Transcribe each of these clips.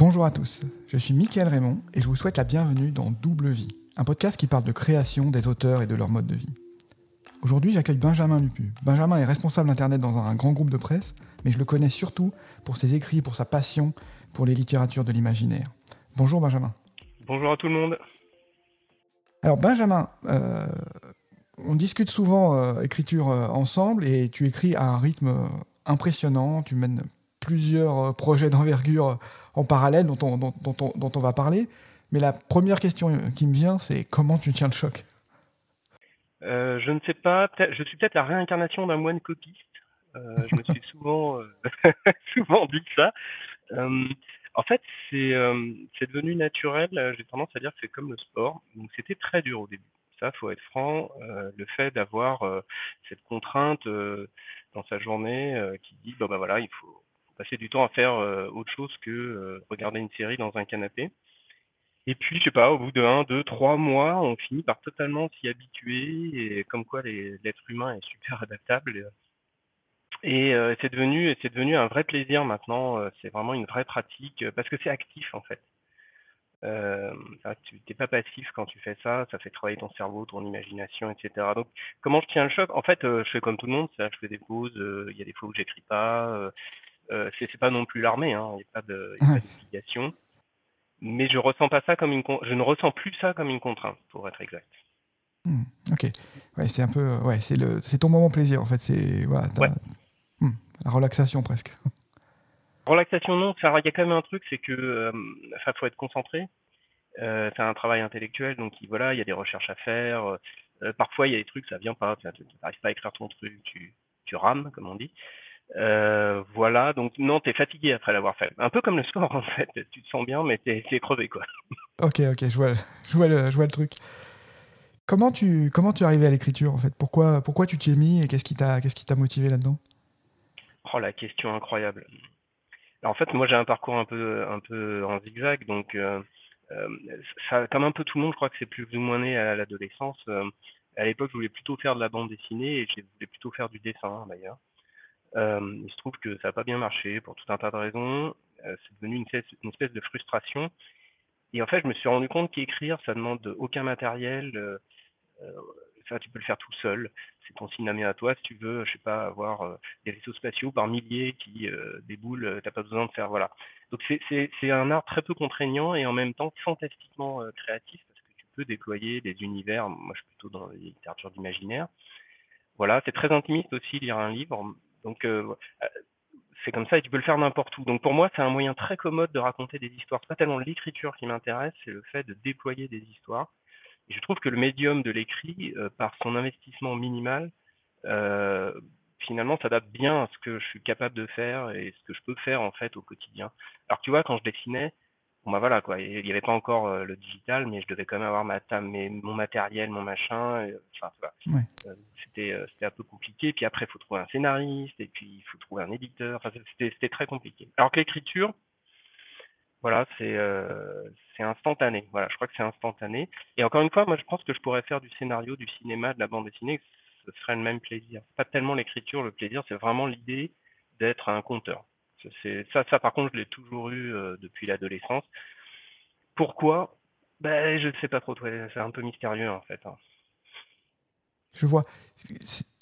Bonjour à tous, je suis Mickaël Raymond et je vous souhaite la bienvenue dans Double Vie, un podcast qui parle de création des auteurs et de leur mode de vie. Aujourd'hui, j'accueille Benjamin Lupu. Benjamin est responsable Internet dans un grand groupe de presse, mais je le connais surtout pour ses écrits, pour sa passion pour les littératures de l'imaginaire. Bonjour Benjamin. Bonjour à tout le monde. Alors Benjamin, euh, on discute souvent euh, écriture euh, ensemble et tu écris à un rythme impressionnant, tu mènes plusieurs projets d'envergure en parallèle dont on, dont, dont on va parler. Mais la première question qui me vient, c'est comment tu tiens le choc? Euh, je ne sais pas, je suis peut-être la réincarnation d'un moine copiste. Euh, je me suis souvent, euh, souvent dit ça. Euh, en fait, c'est euh, devenu naturel. J'ai tendance à dire que c'est comme le sport. Donc, c'était très dur au début. Ça, faut être franc. le fait d'avoir cette contrainte dans sa journée qui dit, bon ben voilà, il faut passer du temps à faire autre chose que regarder une série dans un canapé. Et puis, je sais pas, au bout de un, deux, trois mois, on finit par totalement s'y habituer et comme quoi l'être humain est super adaptable. Et euh, c'est devenu, devenu un vrai plaisir maintenant. Euh, c'est vraiment une vraie pratique euh, parce que c'est actif en fait. Euh, tu n'es pas passif quand tu fais ça, ça fait travailler ton cerveau, ton imagination, etc. Donc, comment je tiens le choc? En fait, je fais comme tout le monde, je fais des pauses. Il y a des fois où j'écris pas. Euh, c'est pas non plus l'armée, hein, il n'y a pas d'obligation mais je ressens pas ça comme une je ne ressens plus ça comme une contrainte pour être exact. Hmm, ok, ouais, c'est un peu ouais, c'est le c'est ton moment plaisir en fait, c'est voilà, hmm, la relaxation presque. Relaxation non, il y a quand même un truc, c'est que euh, faut être concentré. Euh, c'est un travail intellectuel, donc voilà, il y a des recherches à faire. Euh, parfois il y a des trucs, ça vient pas, tu n'arrives pas à écrire ton truc, tu tu rames comme on dit. Euh, voilà, donc non, t'es fatigué après l'avoir fait. Un peu comme le sport en fait, tu te sens bien, mais t'es es crevé quoi. Ok, ok, je vois, je vois, le, je vois le truc. Comment tu, comment tu es arrivé à l'écriture en fait? Pourquoi, pourquoi tu t'y es mis et qu'est-ce qui t'a motivé là-dedans? Oh la question incroyable. Alors, en fait, moi j'ai un parcours un peu, un peu en zigzag, donc euh, euh, ça, comme un peu tout le monde, je crois que c'est plus ou moins né à l'adolescence. À l'époque, je voulais plutôt faire de la bande dessinée et je voulais plutôt faire du dessin d'ailleurs. Euh, il se trouve que ça n'a pas bien marché pour tout un tas de raisons. Euh, c'est devenu une espèce, de frustration. Et en fait, je me suis rendu compte qu'écrire, ça demande aucun matériel. Euh, ça, tu peux le faire tout seul. C'est ton cinéma à toi. Si tu veux, je sais pas, avoir des vaisseaux spatiaux par milliers qui déboulent, t'as pas besoin de faire, voilà. Donc c'est un art très peu contraignant et en même temps fantastiquement créatif parce que tu peux déployer des univers. Moi, je suis plutôt dans les littératures d'imaginaire. Voilà, c'est très intimiste aussi lire un livre. Donc euh, euh, c'est comme ça et tu peux le faire n'importe où. Donc pour moi, c'est un moyen très commode de raconter des histoires. C'est pas tellement l'écriture qui m'intéresse, c'est le fait de déployer des histoires. Je trouve que le médium de l'écrit, euh, par son investissement minimal, finalement s'adapte bien à ce que je suis capable de faire et ce que je peux faire en fait au quotidien. Alors tu vois, quand je dessinais, bon bah voilà quoi, il n'y avait pas encore euh, le digital, mais je devais quand même avoir ma mais mon matériel, mon machin. enfin, ouais. euh, c'était euh, c'était un peu compliqué. Puis après, il faut trouver un scénariste et puis il faut trouver un éditeur. Enfin, c'était c'était très compliqué. Alors que l'écriture, voilà, c'est euh, c'est instantané. Voilà, je crois que c'est instantané. Et encore une fois, moi, je pense que je pourrais faire du scénario, du cinéma, de la bande dessinée. Ce serait le même plaisir. Pas tellement l'écriture, le plaisir, c'est vraiment l'idée d'être un conteur. Ça, ça, par contre, je l'ai toujours eu euh, depuis l'adolescence. Pourquoi? Ben, Je ne sais pas trop. C'est un peu mystérieux, en fait. Hein. Je vois.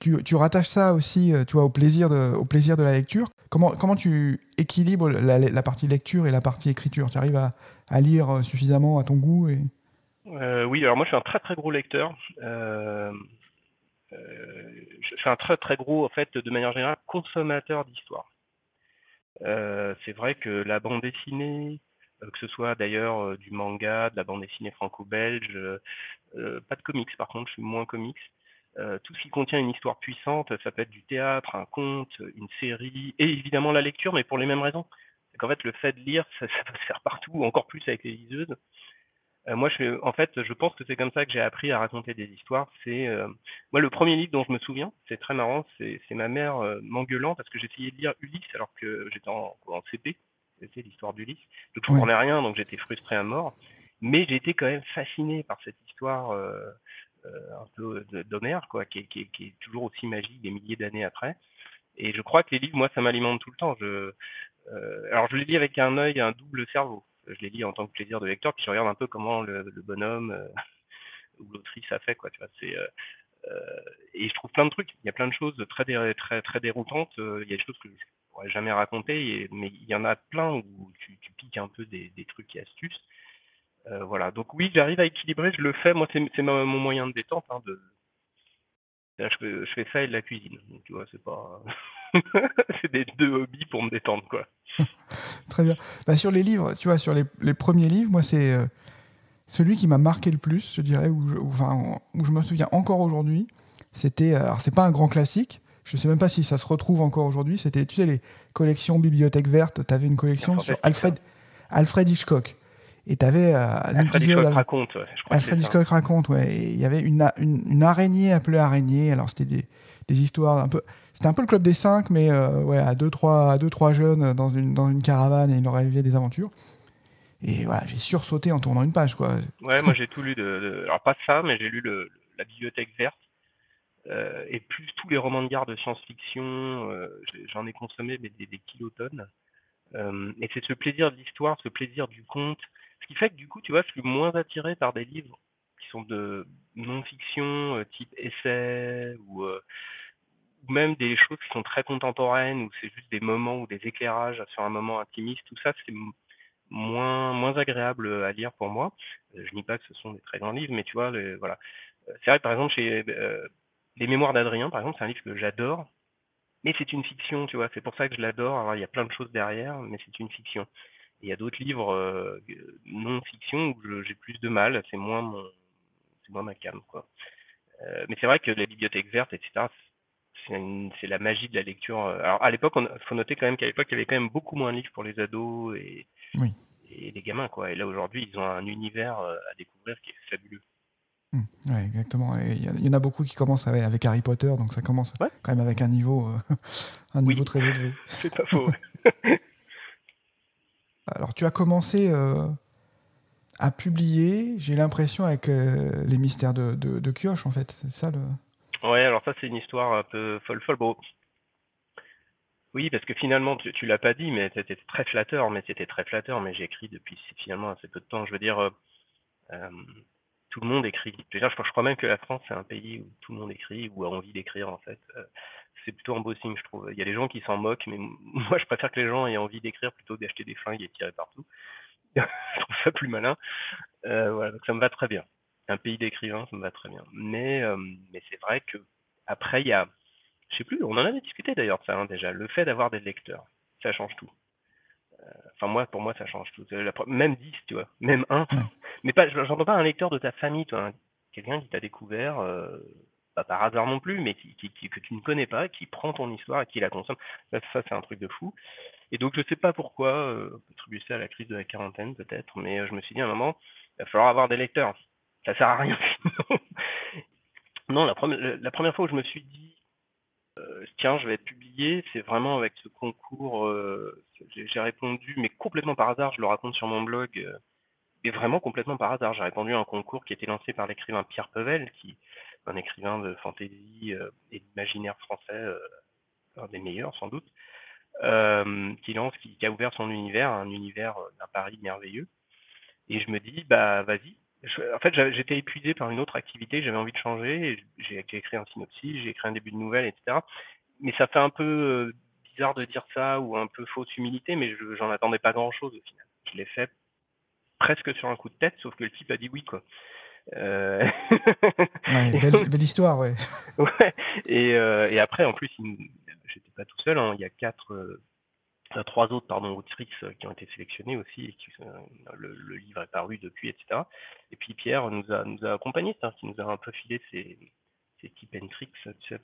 Tu, tu, rattaches ça aussi euh, tu vois, au, plaisir de, au plaisir de la lecture. Comment, comment tu équilibres la, la partie lecture et la partie écriture? Tu arrives à, à, lire suffisamment à ton goût et... Euh, oui, alors moi je suis un très très gros lecteur. Euh, euh, je suis un très très gros, en fait, de manière générale, consommateur d'histoire. Euh, c'est vrai que la bande dessinée, euh, que ce soit d'ailleurs euh, du manga, de la bande dessinée franco-belge, pas de comics par contre, je suis moins comics. tout ce qui contient une histoire puissante, ça peut être du théâtre, un conte, une série, et évidemment la lecture, mais pour les mêmes raisons. C'est qu'en fait, le fait de lire, ça, ça, peut se faire partout, encore plus avec les liseuses. Euh, moi, je, en fait, je pense que c'est comme ça que j'ai appris à raconter des histoires. C'est euh, moi le premier livre dont je me souviens, c'est très marrant, c'est ma mère euh, m'engueulant parce que j'essayais de lire Ulysse alors que j'étais en, en, CP, c'était l'histoire d'Ulysse. Donc je comprenais rien, donc j'étais frustré à mort. Mais été quand même fasciné par cette histoire euh, un peu d'Homère, quoi, qui, qui, qui, est toujours aussi magique des milliers d'années après. Et je crois que les livres, moi, ça m'alimente tout le temps. Je, alors je les lis avec un œil, un double cerveau. Je les lis en tant que plaisir de lecteur, puis je regarde un peu comment le, bonhomme ou l'autrice a fait, quoi. Tu vois, c'est et je trouve plein de trucs. Il y a plein de choses très très très déroutantes. Il y a des choses que je pourrais jamais raconter, mais il y en a plein où tu, piques un peu des, trucs et astuces. voilà. Donc oui, j'arrive à équilibrer. Je le fais. Moi, c'est mon moyen de détente. Hein. Je, fais ça et de la cuisine. Tu vois, c'est pas. c'est des deux hobbies pour me détendre, quoi. Très bien. Bah, sur les livres, tu vois, sur les, les premiers livres, moi, c'est euh, celui qui m'a marqué le plus, je dirais, où je, enfin, où je me souviens encore aujourd'hui. C'était, euh, alors, c'est pas un grand classique. Je sais même pas si ça se retrouve encore aujourd'hui. C'était, tu sais, les collections Bibliothèque Verte. Tu avais une collection sur Alfred, Alfred Hitchcock. Et tu avais. Euh, Alfred Hitchcock raconte. Ouais, Alfred Hitchcock raconte, ouais. Il y avait une, une, une, araignée appelée araignée. Alors, c'était des, des histoires un peu. C'était un peu le club des cinq, mais euh, ouais, à deux trois, à deux, trois jeunes dans une, dans une caravane et ils leur arrivait des aventures. Et voilà, j'ai sursauté en tournant une page, quoi. Ouais, moi j'ai tout lu de, Alors pas ça, mais j'ai lu la bibliothèque verte. Euh, et plus tous les romans de garde de science-fiction, euh, j'en ai consommé des, des, kilotonnes. et c'est ce plaisir de l'histoire, ce plaisir du conte. Ce qui fait que du coup, tu vois, je suis moins attiré par des livres qui sont de non-fiction, type essai ou même des choses qui sont très contemporaines, où c'est juste des moments ou des éclairages sur un moment intimiste, tout ça, c'est moins, moins agréable à lire pour moi. Euh, je nie pas que ce sont des très grands livres, mais tu vois, voilà. Euh, c'est vrai, par exemple, chez euh, Les Mémoires d'Adrien, par exemple, c'est un livre que j'adore, mais c'est une fiction, tu vois. C'est pour ça que je l'adore. Alors, il y a plein de choses derrière, mais c'est une fiction. il y a d'autres livres non-fiction où j'ai plus de mal, c'est moins mon, c'est moins ma cam, quoi. mais c'est vrai que les bibliothèques vertes, etc., c'est la magie de la lecture. Euh, alors à l'époque, il faut noter quand même qu'à l'époque, il y avait quand même beaucoup moins de livres pour les ados et, et les gamins, quoi. Et là aujourd'hui, ils ont un univers euh, à découvrir qui est fabuleux. Mmh, ouais, exactement. Il y, en a beaucoup qui commencent avec, Harry Potter, donc ça commence quand même avec un niveau, euh, un niveau très élevé. C'est pas faux. Alors, tu as commencé à publier, j'ai l'impression, avec les mystères de, de, de Kioche, en fait. C'est ça le. Ouais, alors ça, c'est une histoire un peu folle folle. Bon, oui, parce que finalement, tu, tu l'as pas dit, mais c'était très flatteur, mais c'était très flatteur, mais j'ai écrit depuis finalement assez peu de temps. Je veux dire, euh, euh, tout le monde écrit. Je, je crois même que la France, c'est un pays où tout le monde écrit, ou a envie d'écrire, en fait. Euh, c'est plutôt un je trouve. Il y a des gens qui s'en moquent, mais moi, je préfère que les gens aient envie d'écrire plutôt que d'acheter des flingues et tirer partout. je trouve ça plus malin. voilà, donc ça me va très bien un pays d'écrivains, ça me va très bien. Mais, euh, mais c'est vrai que après, il y a, je sais plus, on en avait discuté d'ailleurs de ça hein, déjà, le fait d'avoir des lecteurs, ça change tout. Euh, enfin moi, pour moi, ça change tout. même 10, tu vois, même un. Mais pas, j'entends pas un lecteur de ta famille, toi, hein. quelqu'un qui t'a découvert, euh, pas par hasard non plus, mais qui, qui, que tu ne connais pas, qui prend ton histoire et qui la consomme. Ça, c'est un truc de fou. Et donc je sais pas pourquoi, euh, attribuer ça à la crise de la quarantaine peut-être, mais je me suis dit à un moment, il va falloir avoir des lecteurs ça sert à rien. non, la, première, fois où je me suis dit, euh, tiens, je vais publié, c'est vraiment avec ce concours. Euh, j'ai répondu, mais complètement par hasard, je le raconte sur mon blog, euh, mais vraiment complètement par hasard. J'ai répondu à un concours qui était lancé par l'écrivain Pierre Pevel, qui un écrivain de fantasy et d'imaginaire français, un des meilleurs sans doute, qui lance, qui, qui, a ouvert son univers, un univers d'un Paris merveilleux. Et je me dis, bah vas-y, en fait, j'étais épuisé par une autre activité, j'avais envie de changer, j'ai écrit un synopsis, j'ai écrit un début de nouvelle, etc. Mais ça fait un peu euh, bizarre de dire ça ou un peu fausse humilité, mais j'en attendais pas grand-chose au final. Je l'ai fait presque sur un coup de tête, sauf que le type a dit oui, quoi. Euh... ouais, belle, histoire, ouais. ouais. Et, euh, et, après, en plus, j'étais pas tout seul. Hein. Il y a quatre, euh, trois autres pardon, autrices euh, qui ont été sélectionnées aussi, et qui, le, le, livre est paru depuis, etc. Et puis Pierre nous a, nous a accompagnés, qui nous a un peu filé ses, ses and tricks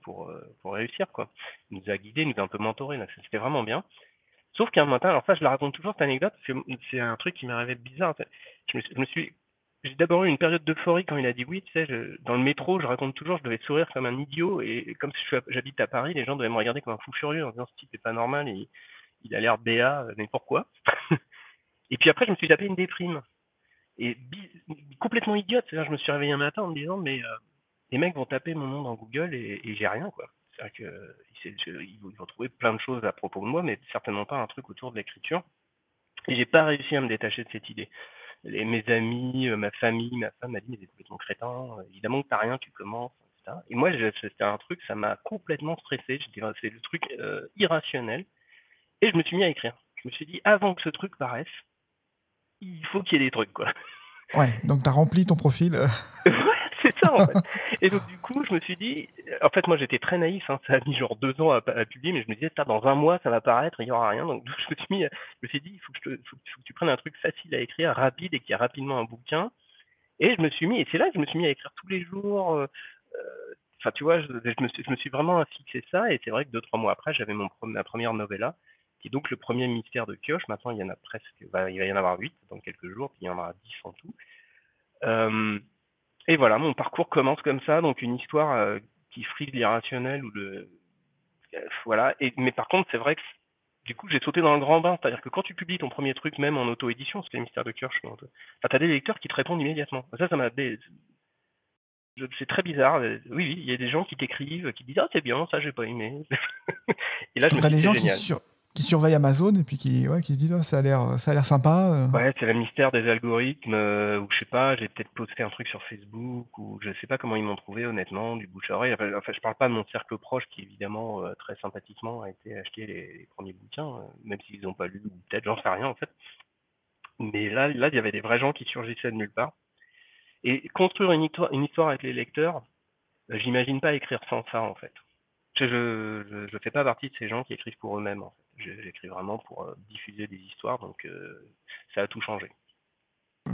pour, euh, pour réussir. Quoi. Il nous a guidés, nous a un peu mentorés, c'était vraiment bien. Sauf qu'un matin, alors ça je la raconte toujours cette anecdote, c'est un truc qui m'est arrivé bizarre. Je me, suis j'ai d'abord eu une période d'euphorie quand il a dit oui, dans le métro, je raconte toujours, je devais sourire comme un idiot, et, comme j'habite à Paris, les gens devaient me regarder comme un fou furieux en disant ce type est pas normal, il a l'air béat, mais pourquoi Et puis après, je me suis tapé une déprime. Et complètement idiote, je me suis réveillé un matin en me disant, mais euh, les mecs vont taper mon nom dans Google et, j'ai rien, quoi. C'est-à-dire qu'ils vont trouver plein de choses à propos de moi, mais certainement pas un truc autour de l'écriture. Et j'ai pas réussi à me détacher de cette idée. Mes amis, euh, ma famille, ma femme m'a dit mais c'est complètement crétin. Évidemment que t'as rien, tu commences. Et moi c'était un truc, ça m'a complètement stressé. C'est le truc euh, irrationnel. Et je me suis mis à écrire. Je me suis dit avant que ce truc paraisse, il faut qu'il y ait des trucs quoi. Ouais, donc tu as rempli ton profil. ouais, c'est ça en fait. Et donc du coup, je me suis dit, en fait moi j'étais très naïf, hein, ça a mis genre deux ans à, publier, mais je me disais, dans un mois ça va paraître, il n'y aura rien. Donc je me suis, mis, je me suis dit, il faut que, faut, que tu prennes un truc facile à écrire, rapide et qui a rapidement un bouquin. Et je me suis mis, et c'est là que je me suis mis à écrire tous les jours. Euh, euh, enfin, tu vois, je, me suis, je me suis vraiment fixé ça, et c'est vrai que deux, trois mois après, j'avais mon ma première novella, qui est donc le premier mystère de Kioche. Maintenant, il y en a presque, bah, il va y en avoir huit dans quelques jours, puis il y en aura dix en tout. Euh, et voilà, mon parcours commence comme ça, donc une histoire euh, qui frise l'irrationnel ou le euh, voilà. Et mais par contre, c'est vrai que du coup, j'ai sauté dans le grand bain, c'est-à-dire que quand tu publies ton premier truc, même en auto-édition, c'est les mystères de Kirsch, enfin, t'as des lecteurs qui te répondent immédiatement. Ça, ça m'a c'est très bizarre. Oui, oui, il y a des gens qui t'écrivent, qui disent ah c'est bien, ça j'ai pas aimé. et là, je me dis, des gens génial. qui, qui surveille Amazon et puis qui, ouais, qui se dit oh, ça a l'air ça a l'air sympa. Euh. Ouais, c'est le mystère des algorithmes euh, ou je sais pas, j'ai peut-être posté un truc sur Facebook ou je sais pas comment ils m'ont trouvé honnêtement du bouche à oreille. Enfin, je parle pas de mon cercle proche qui évidemment euh, très sympathiquement a été acheté les, premiers bouquins, même s'ils n'ont pas lu ou peut-être j'en sais rien en fait. Mais là, là, il y avait des vrais gens qui surgissaient de nulle part. Et construire une histoire, une histoire avec les lecteurs, j'imagine pas écrire sans ça en fait. Je, je, fais pas partie de ces gens qui écrivent pour eux-mêmes. En fait. J'écris vraiment pour euh, diffuser des histoires, donc euh, ça a tout changé.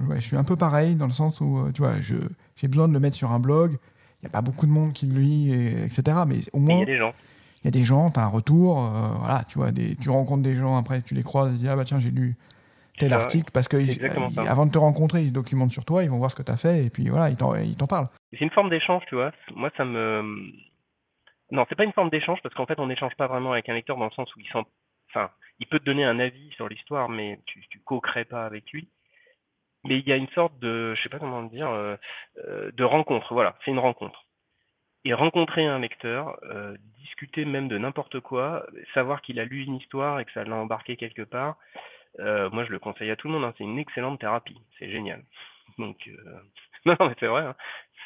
Ouais, je suis un peu pareil dans le sens où, euh, tu vois, j'ai besoin de le mettre sur un blog. Il n'y a pas beaucoup de monde qui le lit, etc. Mais au moins. Il y a des gens. Il y a des gens, tu as un retour, voilà, tu vois, des, tu rencontres des gens après, tu les croises, tu dis, ah bah tiens, j'ai lu tel article, parce que avant de te rencontrer, ils se documentent sur toi, ils vont voir ce que tu as fait, et puis voilà, ils t'en parlent. C'est une forme d'échange, tu vois. Moi, ça me. Non, c'est pas une forme d'échange, parce qu'en fait, on n'échange pas vraiment avec un lecteur dans le sens où il peut te donner un avis sur l'histoire, mais tu, tu co-crées pas avec lui. Mais il y a une sorte de, je sais pas comment dire, euh, euh, de rencontre. Voilà, c'est une rencontre. Et rencontrer un lecteur, euh, discuter même de n'importe quoi, savoir qu'il a lu une histoire et que ça l'a embarqué quelque part, moi je le conseille à tout le monde. Hein, c'est une excellente thérapie, c'est génial. Donc non, mais c'est vrai. Hein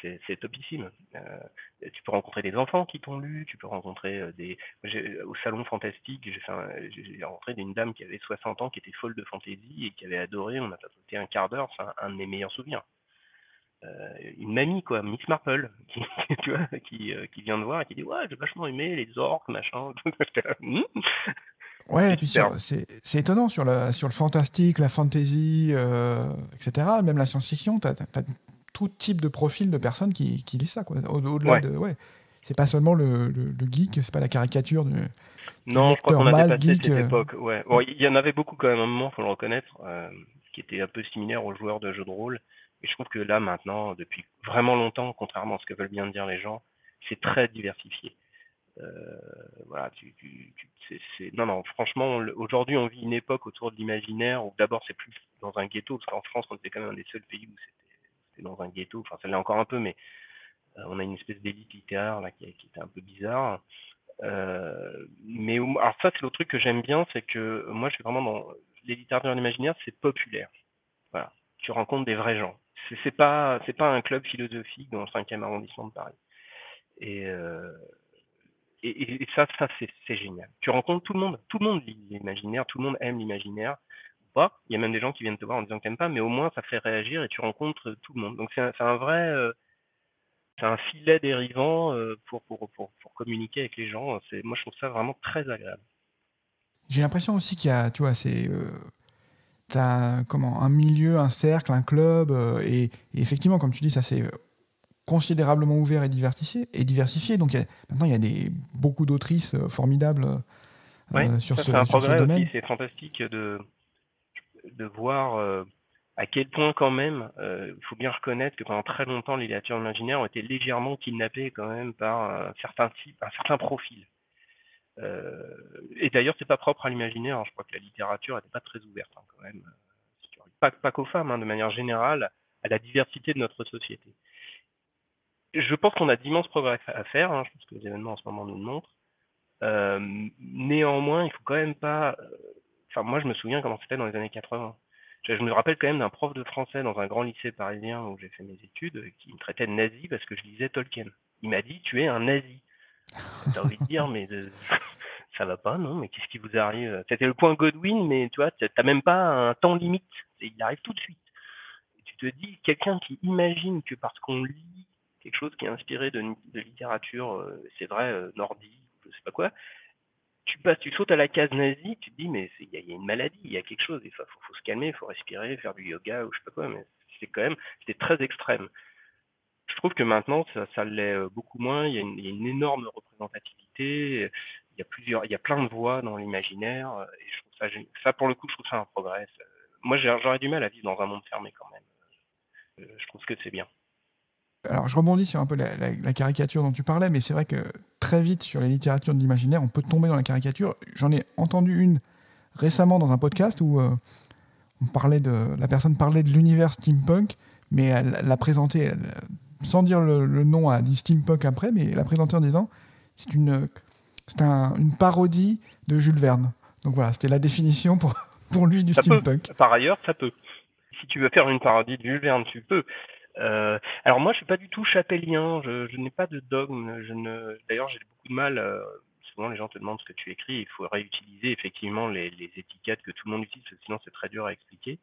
c'est topissime. Euh, tu peux rencontrer des enfants qui t'ont lu, tu peux rencontrer euh, des. Au salon fantastique, j'ai rencontré une dame qui avait 60 ans, qui était folle de fantaisie et qui avait adoré. On a passé un quart d'heure, c'est un, de mes meilleurs souvenirs. Euh, une mamie, quoi, Miss Marple, qui, tu vois, qui, qui vient de voir et qui dit Ouais, j'ai vachement aimé les orques, machin. Hmm. Ouais, c'est étonnant sur, la, sur le fantastique, la fantasy, etc., même la science-fiction, tu as, tout type de profil de personnes qui, qui lisent ça. Quoi. Au-delà de. Ouais. C'est pas seulement le, le, geek, c'est pas la caricature du. Non, je crois qu'on a dépassé cette euh. époque. Ouais. Bon, il y en avait beaucoup quand même à un moment, faut le reconnaître, euh, qui était un peu similaire aux joueurs de jeux de rôle. Et je trouve que là, maintenant, depuis vraiment longtemps, contrairement à ce que veulent bien dire les gens, c'est très diversifié. Euh, voilà, tu, tu, c'est, non, non, franchement, aujourd'hui, on vit une époque autour de l'imaginaire où d'abord, c'est plus dans un ghetto, parce qu'en France, on était quand même un des seuls pays où c'était dans un ghetto, enfin ça l'est encore un peu, mais euh, on a une espèce d'élite littéraire là, qui, qui, était un peu bizarre. Euh, mais alors ça c'est l'autre truc que j'aime bien, c'est que moi je suis vraiment dans les littératures imaginaire, c'est populaire. Voilà, tu rencontres des vrais gens. C'est pas c'est pas un club philosophique dans le 5e arrondissement de Paris. Et, euh, ça, ça c'est génial. Tu rencontres tout le monde, tout le monde lit l'imaginaire, tout le monde aime l'imaginaire. Il y a même des gens qui viennent te voir en disant qu'ils n'aiment pas, mais au moins ça fait réagir et tu rencontres tout le monde. Donc c'est un, vrai, euh, c'est un filet dérivant euh, pour, pour, pour, communiquer avec les gens. C'est, moi je trouve ça vraiment très agréable. J'ai l'impression aussi qu'il y a, tu vois, c'est, euh, comment, un milieu, un cercle, un club, et, effectivement, comme tu dis, ça c'est considérablement ouvert et diversifié. Et diversifié donc maintenant il y a des, beaucoup d'autrices formidables sur, ce, un progrès domaine. C'est fantastique de de voir euh, à quel point quand même, euh, il faut bien reconnaître que pendant très longtemps, les littératures imaginaires ont été légèrement kidnappées quand même par un certain type, un certain profil. Euh, et d'ailleurs, c'est pas propre à l'imaginaire. Hein. Je crois que la littérature n'était pas très ouverte hein, quand même. Pas, pas qu'aux femmes, hein, de manière générale, à la diversité de notre société. Je pense qu'on a d'immenses progrès à faire. je pense que les événements en ce moment nous le montrent. néanmoins, il faut quand même pas enfin, moi, je me souviens comment c'était dans les années 80. Je, me rappelle quand même d'un prof de français dans un grand lycée parisien où j'ai fait mes études qui me traitait de nazi parce que je lisais Tolkien. Il m'a dit Tu es un nazi. T'as envie de dire, mais ça va pas, non Mais qu'est-ce qui vous arrive? C'était le point Godwin, mais tu vois, t'as même pas un temps limite. Il arrive tout de suite. Et tu te dis Quelqu'un qui imagine que parce qu'on lit quelque chose qui est inspiré de, littérature, euh, c'est vrai, euh, nordique, je sais pas quoi, tu passes, tu sautes à la case nazie, tu te dis, mais il y, a une maladie, il y a quelque chose, il faut, se calmer, il faut respirer, faire du yoga ou je sais pas quoi, mais c'est quand même, c'était très extrême. Je trouve que maintenant, ça, ça l'est euh, beaucoup moins, il y, a une, énorme représentativité, il y a plusieurs, il y a plein de voix dans l'imaginaire, euh, et je trouve ça, ça, pour le coup, je trouve ça un progrès. Moi, j'aurais du mal à vivre dans un monde fermé quand même. Euh, je trouve que c'est bien. Alors, je rebondis sur un peu la, caricature dont tu parlais, mais c'est vrai que très vite, sur les littératures de l'imaginaire, on peut tomber dans la caricature. J'en ai entendu une récemment dans un podcast où euh, on parlait de, la personne parlait de l'univers steampunk, mais elle l'a présenté, sans dire le, nom, elle a dit steampunk après, mais elle l'a présenté en disant c'est une, c'est une parodie de Jules Verne. Donc voilà, c'était la définition pour, pour lui du steampunk. Par ailleurs, ça peut. Si tu veux faire une parodie de Jules Verne, tu peux. Euh, alors moi, je suis pas du tout chapellien. Je, je n'ai pas de dogme. Je ne. D'ailleurs, j'ai beaucoup de mal. Euh, souvent, les gens te demandent ce que tu écris. Il faut réutiliser effectivement les, les étiquettes que tout le monde utilise, sinon c'est très dur à expliquer.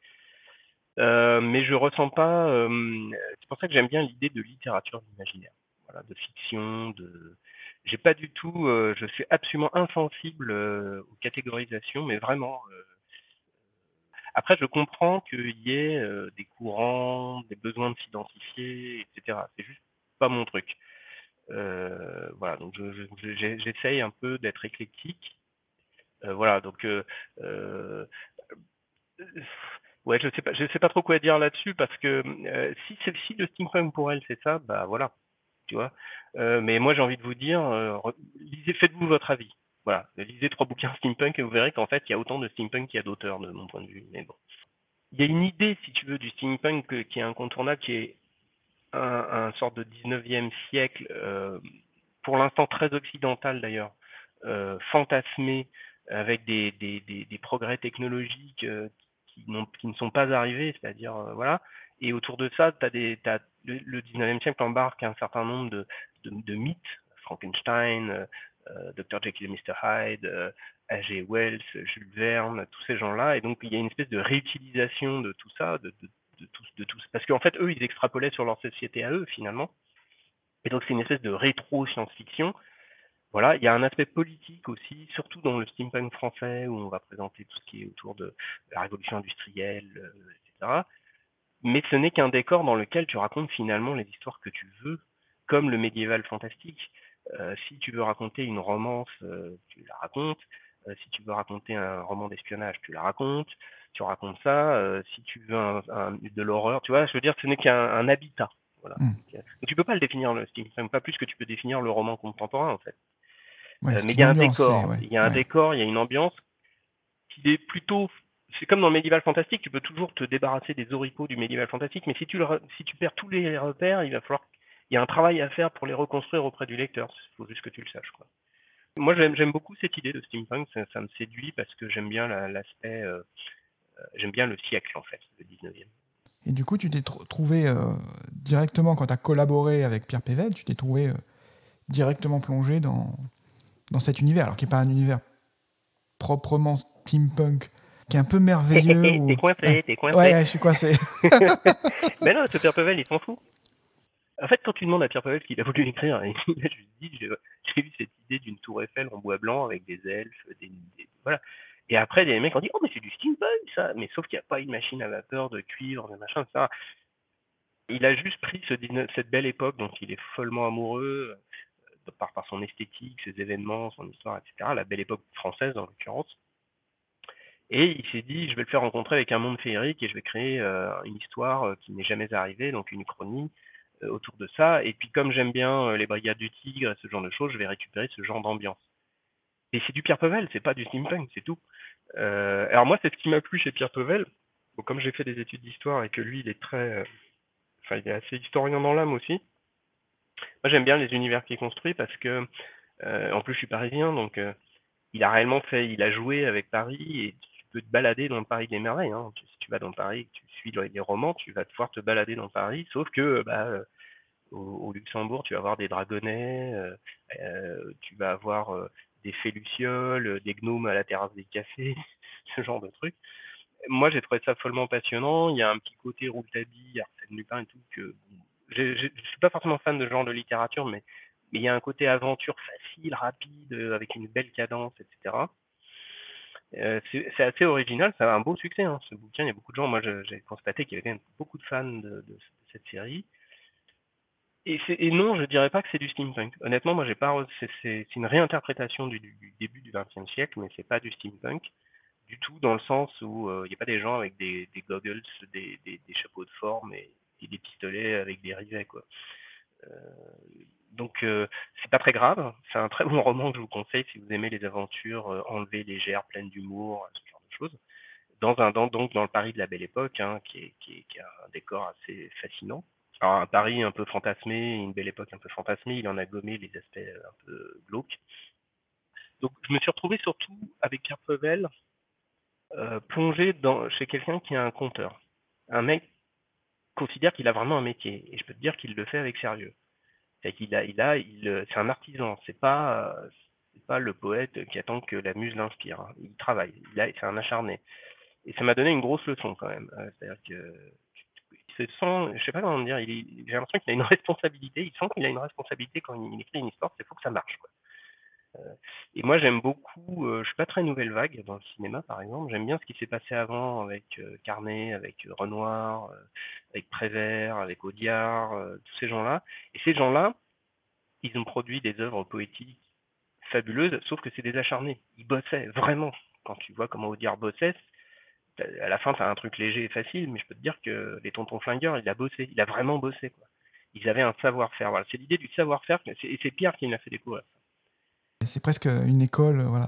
Euh, mais je ressens pas. Euh, c'est pour ça que j'aime bien l'idée de littérature d'imaginaire, voilà, de fiction, de. J'ai pas du tout. Euh, je suis absolument insensible aux catégorisations, mais vraiment. Après, je comprends qu'il y ait euh, des courants, des besoins de s'identifier, etc. C'est juste pas mon truc. Euh, voilà, donc j'essaye un peu d'être éclectique. Euh, voilà, donc ouais, je sais pas, je sais pas trop quoi dire là-dessus parce que si c'est si le steampunk pour elle c'est ça, bah voilà, tu vois? mais moi j'ai envie de vous dire, lisez, faites-vous votre avis. Voilà, lisez trois bouquins steampunk et vous verrez qu'en fait, il y a autant de steampunk qu'il y a d'auteurs, de mon point de vue. Mais bon. Il y a une idée, si tu veux, du steampunk qui est incontournable, qui est un, sorte de 19e siècle, euh, pour l'instant très occidental d'ailleurs, euh, fantasmé, avec des, des, des, progrès technologiques euh, qui, ne sont pas arrivés, c'est-à-dire, euh, voilà. Et autour de ça, des, le, le 19e siècle embarque un certain nombre de, de, de mythes, Frankenstein, euh, euh, Dr. Jekyll et Mr. Hyde, A.G. Euh, Wells, Jules Verne, tous ces gens-là. Et donc, il y a une espèce de réutilisation de tout ça, de, de, de, tout, de tout, parce qu'en fait, eux, ils extrapolaient sur leur société à eux, finalement. Et donc, c'est une espèce de rétro-science-fiction. Voilà, il y a un aspect politique aussi, surtout dans le steampunk français, où on va présenter tout ce qui est autour de la révolution industrielle, euh, etc. Mais ce n'est qu'un décor dans lequel tu racontes finalement les histoires que tu veux, comme le médiéval fantastique. Euh, si tu veux raconter une romance, euh, tu la racontes. Euh, si tu veux raconter un roman d'espionnage, tu la racontes. Tu racontes ça. si tu veux un, de l'horreur, tu vois, je veux dire, ce n'est qu'un habitat. Voilà. Mmh. Donc, tu peux pas le définir le style, pas plus que tu peux définir le roman contemporain en fait. mais il y a un décor, il y a un décor, il y a une ambiance qui est plutôt. C'est comme dans le médiéval fantastique, tu peux toujours te débarrasser des oripeaux du médiéval fantastique, mais si tu, le, si tu perds tous les repères, il va falloir il y a un travail à faire pour les reconstruire auprès du lecteur. Il faut juste que tu le saches. Quoi. Moi, j'aime beaucoup cette idée de steampunk. Ça, me séduit parce que j'aime bien l'aspect. Euh, euh, j'aime bien le siècle, en fait, le 19e. Et du coup, tu t'es trouvé euh, directement, quand tu as collaboré avec Pierre Pével, tu t'es trouvé directement plongé dans, dans cet univers, alors qui n'est pas un univers proprement steampunk, qui est un peu merveilleux. t'es coincé, t'es coincé. Ouais, je suis coincé. Mais non, ce Pierre Pével, il s'en fout. En fait, quand tu demandes à Pierre Pavel ce qu'il a voulu écrire, il a juste dit j'ai eu cette idée d'une tour Eiffel en bois blanc avec des elfes, des, voilà. Et après, les mecs ont dit oh mais c'est du steampunk ça, mais sauf qu'il n'y a pas une machine à vapeur de cuivre, de machin, ça. Il a juste pris ce, cette belle époque dont il est follement amoureux euh, par, par son esthétique, ses événements, son histoire, etc. La belle époque française en l'occurrence. Et il s'est dit, je vais le faire rencontrer avec un monde féerique et je vais créer euh, une histoire euh, qui n'est jamais arrivée, donc une chronique euh, autour de ça. Et puis comme j'aime bien euh, les brigades du tigre et ce genre de choses, je vais récupérer ce genre d'ambiance. Et c'est du Pierre Pevel, c'est pas du steampunk, c'est tout. Euh, alors moi, c'est ce qui m'a plu chez Pierre Pevel. Comme j'ai fait des études d'histoire et que lui, il est très, enfin, il est assez historien dans l'âme aussi. Moi, j'aime bien les univers qu'il construit parce que, en plus, je suis parisien, donc il a réellement fait, il a joué avec Paris et tu peux te balader dans le Paris des merveilles. Hein. Tu vas dans Paris, que tu suis les romans, tu vas pouvoir te balader dans Paris, sauf que bah, au, Luxembourg, tu vas avoir des dragonnets, tu vas avoir des félucioles, des gnomes à la terrasse des cafés, ce genre de trucs. Moi, j'ai trouvé ça follement passionnant. Il y a un petit côté Rouletabille, Arsène Lupin et tout que je, ne suis pas forcément fan de ce genre de littérature, mais il y a un côté aventure facile, rapide, avec une belle cadence, etc. Euh, c'est assez original, ça a un beau succès, hein, ce bouquin. Il y a beaucoup de gens, moi j'ai constaté qu'il y avait quand même beaucoup de fans de, cette série. Et, et, non, je dirais pas que c'est du steampunk. Honnêtement, moi j'ai pas. C'est une réinterprétation du, début du XXe siècle, mais c'est pas du steampunk du tout dans le sens où euh, il n'y a pas des gens avec des, goggles, des, chapeaux de forme et, des pistolets avec des rivets quoi. Euh, donc euh, c'est pas très grave, c'est un très bon roman que je vous conseille si vous aimez les aventures enlevées, légères, pleines d'humour, ce genre de choses. Dans un dans, donc dans le Paris de la Belle Époque, hein, qui, est, qui, qui, a un décor assez fascinant. Alors un Paris un peu fantasmé, une Belle Époque un peu fantasmée, il en a gommé les aspects un peu glauques. Donc je me suis retrouvé surtout avec Pierre Pevel euh, plongé dans, chez quelqu'un qui a un compteur. Un mec considère qu'il a vraiment un métier, et je peux te dire qu'il le fait avec sérieux. C'est qu'il a, il a, il, c'est un artisan. C'est pas, c'est pas le poète qui attend que la muse l'inspire. Hein. Il travaille. Il a, c'est un acharné. Et ça m'a donné une grosse leçon quand même. Euh, c'est-à-dire que il se sent, je sais pas comment dire, il, j'ai l'impression qu'il a une responsabilité. Il sent qu'il a une responsabilité quand il écrit une histoire. C'est faut que ça marche. Euh, et moi, j'aime beaucoup, euh, je suis pas très nouvelle vague dans le cinéma, par exemple. J'aime bien ce qui s'est passé avant avec euh, Carnet, avec Renoir, avec Prévert, avec Audiard, tous ces gens-là. Et ces gens-là, ils ont produit des œuvres poétiques fabuleuses, sauf que c'est des acharnés. Ils bossaient, vraiment. Quand tu vois comment Audiard bossait, à la fin, tu as un truc léger et facile, mais je peux te dire que les tontons flingueurs, il a bossé, il a vraiment bossé. Ils avaient un savoir-faire. C'est l'idée du savoir-faire, et c'est Pierre qui me l'a fait découvrir. C'est presque une école, voilà.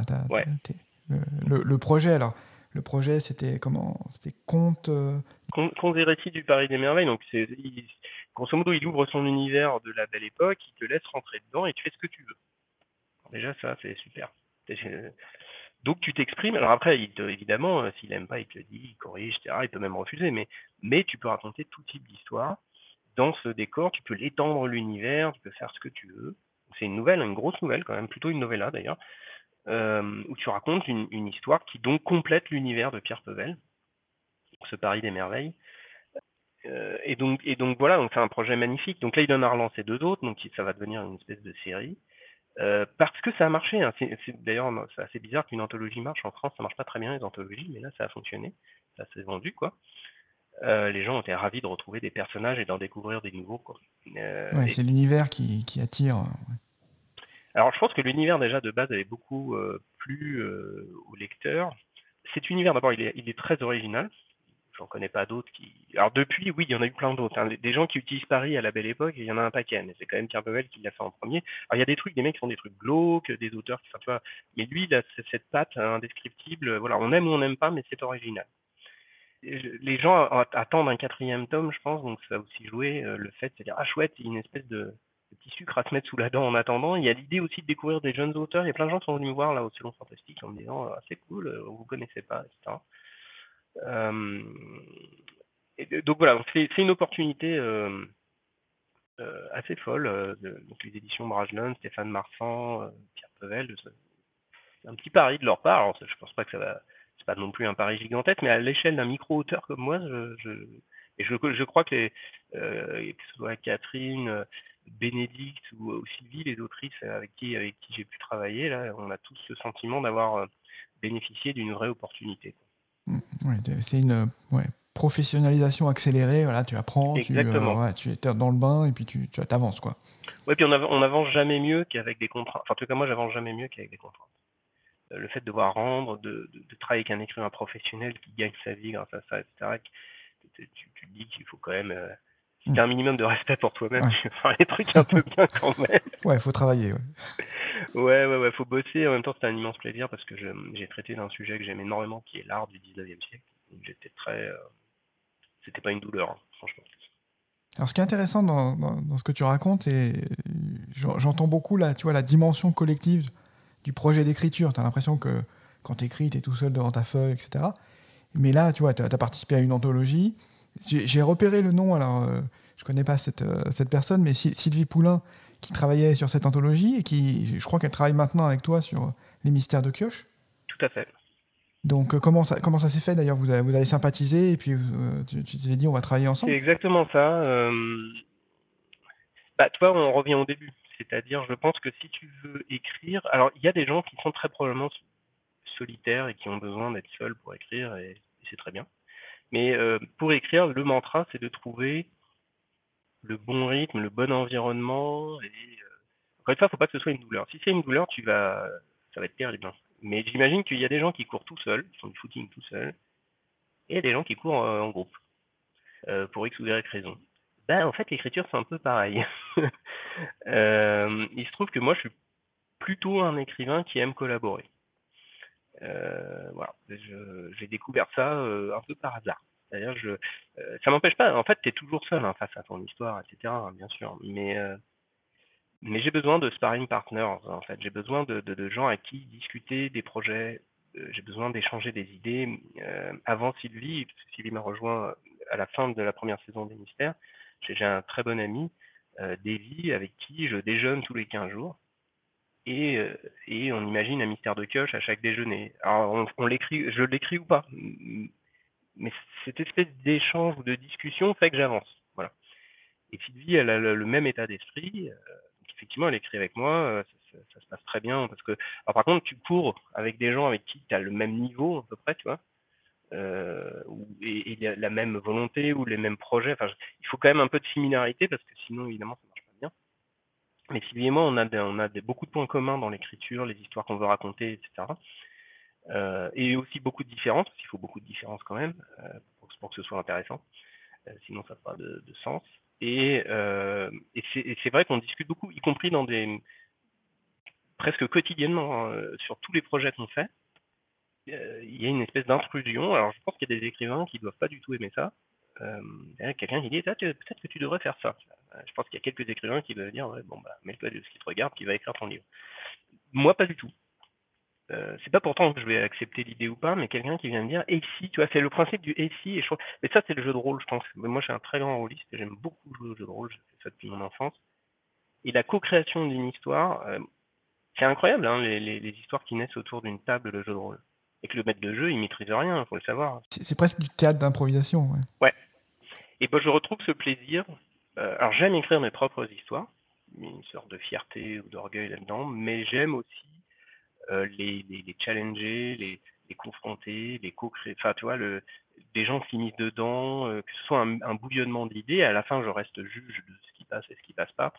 le, projet, alors, le projet, c'était comment? C'était Conte. Euh, Conte et récits du Paris des Merveilles. Donc, c'est, grosso modo, il ouvre son univers de la belle époque, il te laisse rentrer dedans et tu fais ce que tu veux. déjà, ça, c'est super. Donc, tu t'exprimes. Alors, après, il évidemment, euh, s'il n'aime pas, il te le dit, il corrige, etc. Il peut même refuser. Mais, mais tu peux raconter tout type d'histoire dans ce décor. Tu peux l'étendre l'univers, tu peux faire ce que tu veux c'est une nouvelle, une grosse nouvelle quand même, plutôt une novella d'ailleurs, euh, où tu racontes une, histoire qui donc complète l'univers de Pierre Pevel, ce Paris des merveilles. Euh, et, donc, et donc voilà, donc c'est un projet magnifique. Donc là, il en a relancé deux autres, donc ça va devenir une espèce de série. Euh, parce que ça a marché. Hein. d'ailleurs, c'est assez bizarre qu'une anthologie marche. En France, ça marche pas très bien les anthologies, mais là, ça a fonctionné. Ça s'est vendu, quoi. les gens étaient ravis de retrouver des personnages et d'en découvrir des nouveaux. Quoi. c'est l'univers qui, qui attire. Alors, je pense que l'univers déjà de base avait beaucoup euh, plu euh, aux lecteurs. Cet univers, d'abord, il est, très original. J'en connais pas d'autres qui. Alors depuis, oui, il y en a eu plein d'autres. Hein. Des gens qui utilisent Paris à la Belle Époque, il y en a un paquet. Mais c'est quand même Pierre qui l'a fait en premier. Alors il y a des trucs, des mecs qui font des trucs glauques, des auteurs qui, enfin, tu. Mais lui, il a cette patte indescriptible. Voilà, on aime ou on n'aime pas, mais c'est original. Les gens attendent un quatrième tome, je pense, donc ça a aussi joué euh, le fait de dire ah chouette, il une espèce de petit sucre à se mettre sous la dent en attendant. Il y a l'idée aussi de découvrir des jeunes auteurs. Il y a plein de gens qui sont venus me voir là au Salon Fantastique en me disant ah, c'est cool, euh, vous connaissez pas, etc. Euh, donc voilà, c'est une opportunité euh, assez folle. donc les éditions Brajlon, Stéphane Marsan, Pierre Pevel, c'est un petit pari de leur part. Alors, je pense pas que ça va, c'est pas non plus un pari gigantesque, mais à l'échelle d'un micro-auteur comme moi, je, et je, crois que, que ce soit Catherine, Bénédicte ou, Sylvie, les autrices avec qui, avec qui j'ai pu travailler, là, on a tous ce sentiment d'avoir euh, bénéficié d'une vraie opportunité. Mmh, c'est une professionnalisation accélérée, voilà, tu apprends, tu, euh, tu, es dans le bain et puis tu, tu avances. Quoi. Oui, puis on, on avance jamais mieux qu'avec des contraintes. Enfin, en tout cas, moi, j'avance jamais mieux qu'avec des contraintes. Euh, le fait de devoir rendre, de, de, travailler avec un écrivain professionnel qui gagne sa vie grâce à ça, etc., tu, tu, te dis qu'il faut quand même il y a un minimum de respect pour toi-même, tu faire les trucs un peu bien quand même. Ouais, il faut travailler. Ouais. ouais, ouais, ouais, faut bosser. En même temps, c'était un immense plaisir parce que j'ai traité d'un sujet que j'aime énormément, qui est l'art du 19e siècle. J'étais très. Euh, c'était pas une douleur, hein, franchement. Alors, ce qui est intéressant dans, dans, ce que tu racontes, et j'entends beaucoup là, tu vois, la dimension collective du projet d'écriture. Tu as l'impression que, quand tu écris, tu es tout seul devant ta feuille, etc. Mais là, tu vois, tu as, participé à une anthologie. J'ai repéré le nom, alors euh, je connais pas cette, euh, cette personne, mais Sylvie Poulain, qui travaillait sur cette anthologie et qui, je crois qu'elle travaille maintenant avec toi sur les mystères de Kioche. Tout à fait. Donc comment ça, comment ça s'est fait? D'ailleurs vous avez, vous avez sympathisé et puis tu t'es dit on va travailler ensemble C'est exactement ça. Bah, toi, on revient au début. C'est-à-dire, je pense que si tu veux écrire, alors il y a des gens qui sont très probablement solitaires et qui ont besoin d'être seuls pour écrire, et, c'est très bien. Mais euh, pour écrire, le mantra, c'est de trouver le bon rythme, le bon environnement. Euh, encore une fois, faut pas que ce soit une douleur. Si c'est une douleur, tu vas, ça va être terrible. Hein. Mais j'imagine qu'il y a des gens qui courent tout seuls, qui font du footing tout seuls, et il des gens qui courent euh, en groupe, pour X ou Y raison. Ben, en fait, l'écriture, c'est un peu pareil. Il se trouve que moi, je suis plutôt un écrivain qui aime collaborer. Euh, voilà, j'ai découvert ça euh, un peu par hasard. D'ailleurs, je, ça m'empêche pas. En fait, tu es toujours seul hein, face à ton histoire, etc. Bien sûr. Mais, j'ai besoin de sparring partners. En fait, j'ai besoin de, de, gens à qui discuter des projets. j'ai besoin d'échanger des idées. avant Sylvie, Sylvie m'a rejoint à la fin de la première saison des Mystères. J'ai un très bon ami, euh, Davy, avec qui je déjeune tous les 15 jours. Et, euh, et on imagine un mystère de coche à chaque déjeuner. Alors, on, l'écrit, je l'écris ou pas, mais cette espèce d'échange ou de discussion fait que j'avance. Voilà. Et Sylvie, elle a le, même état d'esprit. Euh, effectivement, elle écrit avec moi. Ça, ça, se passe très bien parce que, alors, par contre, tu cours avec des gens avec qui tu as le même niveau à peu près, tu vois. Euh, et, la même volonté ou les mêmes projets. Enfin, il faut quand même un peu de similarité parce que sinon, évidemment, ça. Mais Sylvie et moi, on a, a beaucoup de points communs dans l'écriture, les histoires qu'on veut raconter, etc. Euh, et aussi beaucoup de différences, parce qu'il faut beaucoup de différences quand même euh, pour, que ce soit intéressant. Euh, sinon, ça n'a pas de, sens. Et, c'est vrai qu'on discute beaucoup, y compris dans des presque quotidiennement hein, sur tous les projets qu'on fait. Il y a une espèce d'intrusion. Alors, je pense qu'il y a des écrivains qui doivent pas du tout aimer ça. Euh, quelqu'un qui dit ah, peut-être que tu devrais faire ça. Euh, je pense qu'il y a quelques écrivains qui doivent dire ouais, bon bah mets-toi de ce qui te regarde, qui va écrire ton livre. Moi, pas du tout. Euh, c'est pas pourtant que je vais accepter l'idée ou pas, mais quelqu'un qui vient me dire et si, tu vois, c'est le principe du et si, et je mais ça c'est le jeu de rôle, je pense. Moi, je suis un très grand rôliste et j'aime beaucoup jouer au jeu de rôle, j'ai fait ça depuis mon enfance. Et la co-création d'une histoire, c'est incroyable, hein, les, les, les, histoires qui naissent autour d'une table de jeu de rôle et que le maître de jeu, il maîtrise rien, il faut le savoir. C'est presque du théâtre d'improvisation. Ouais. ouais. Et ben, je retrouve ce plaisir. Euh, alors, j'aime écrire mes propres histoires, une sorte de fierté ou d'orgueil là-dedans, mais j'aime aussi euh, les, challenger, les, confronter, les co-créer. Enfin, tu vois, des gens qui misent dedans, euh, que ce soit un, bouillonnement d'idées. À la fin, je reste juge de ce qui passe et ce qui passe pas.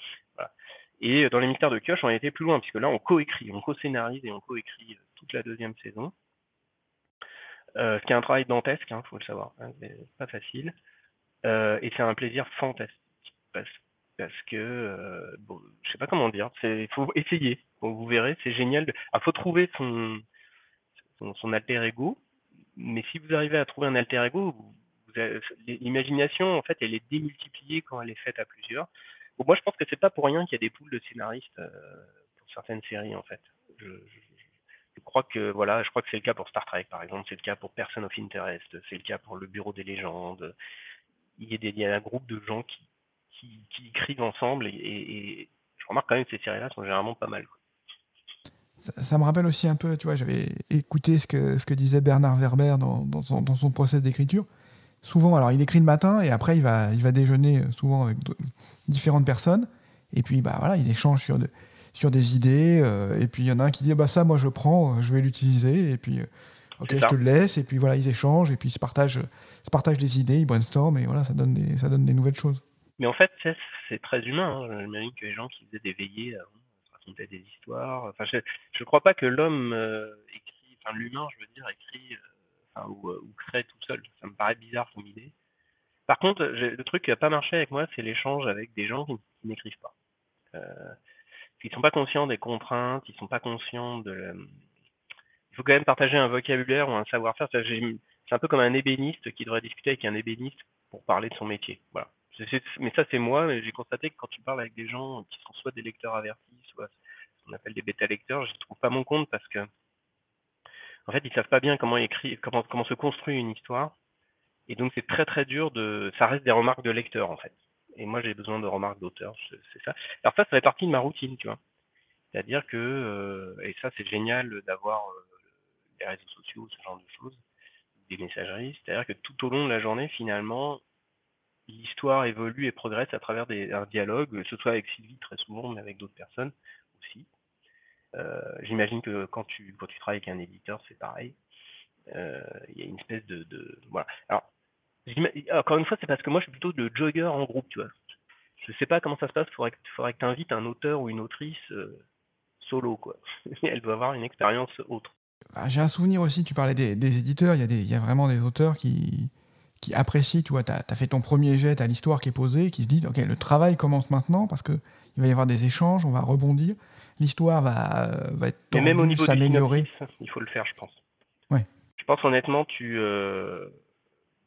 Et dans les mystères de Kioche, on été plus loin, puisque là, on co-écrit, on co-scénarise et on co-écrit toute la deuxième saison. Ce qui est un travail dantesque, il hein, faut le savoir, hein, pas facile. Et c'est un plaisir fantastique parce, que, euh, bon, je sais pas comment dire, il faut essayer. vous verrez, c'est génial. Il faut trouver son, son, alter ego, mais si vous arrivez à trouver un alter ego, l'imagination, en fait, elle est démultipliée quand elle est faite à plusieurs. moi, je pense que c'est pas pour rien qu'il y a des poules de scénaristes euh, pour certaines séries, en fait. Je crois que voilà, je crois que c'est le cas pour Star Trek par exemple, c'est le cas pour Person of Interest, c'est le cas pour le Bureau des légendes. Il y a, des, il y a un groupe de gens qui, qui, qui écrivent ensemble et, et, je remarque quand même que ces séries-là sont généralement pas mal. Ça, ça, me rappelle aussi un peu, tu vois, j'avais écouté ce que, ce que disait Bernard Werber dans, dans, son, dans son procès d'écriture. Souvent, alors il écrit le matin et après il va, il va déjeuner souvent avec différentes personnes. Et puis, bah voilà, il échange sur, de, sur des idées. Euh, et puis il y en a un qui dit bah ça, moi je prends, je vais l'utiliser. Et puis euh, ok, je te le laisse. Et puis voilà, ils échangent et puis ils se partagent, se partagent des idées, ils brainstorment et voilà, ça donne des, ça donne des nouvelles choses. Mais en fait, c'est très humain. Hein. J'imagine que les gens qui faisaient des veillées racontaient des histoires. Enfin, je ne crois pas que l'homme euh, écrit, enfin l'humain, je veux dire, écrit enfin, ou, crée tout seul. Ça me paraît bizarre comme idée. Par contre, le truc qui n'a pas marché avec moi, c'est l'échange avec des gens qui, n'écrivent pas. Euh, ils sont pas conscients des contraintes, ils sont pas conscients de. Il faut quand même partager un vocabulaire ou un savoir-faire. C'est un peu comme un ébéniste qui devrait discuter avec un ébéniste pour parler de son métier. Voilà. Mais ça, c'est moi. J'ai constaté que quand tu parles avec des gens qui sont soit des lecteurs avertis, soit ce qu'on appelle des bêta lecteurs, je trouve pas mon compte parce que en fait, ils savent pas bien comment écrire, comment, comment se construit une histoire. Et donc, c'est très très dur de. Ça reste des remarques de lecteur, en fait. Et moi, j'ai besoin de remarques d'auteur, c'est ça. Alors, ça, ça fait partie de ma routine, tu vois. C'est-à-dire que, euh, et ça, c'est génial d'avoir euh, les réseaux sociaux, ce genre de choses, des messageries. C'est-à-dire que tout au long de la journée, finalement, l'histoire évolue et progresse à travers un dialogue, que ce soit avec Sylvie très souvent, mais avec d'autres personnes aussi. Euh, j'imagine que quand tu, quand tu travailles avec un éditeur, c'est pareil. Euh, il y a une espèce de, voilà. Alors, encore une fois, c'est parce que moi, je suis plutôt de jogger en groupe, tu vois. Je sais pas comment ça se passe. Que, faudrait que tu invites un auteur ou une autrice euh, solo, quoi. Elle doit avoir une expérience autre. Bah, j'ai un souvenir aussi. Tu parlais des, éditeurs. Il y il y a vraiment des auteurs qui qui apprécient, tu vois, tu as, fait ton premier jet, tu l'histoire qui est posée, qui se disent, OK, le travail commence maintenant parce qu'il va y avoir des échanges, on va rebondir, l'histoire va, va être tendue, même au niveau s'améliorer. Il faut le faire, je pense. Ouais. Je pense honnêtement, tu... Euh...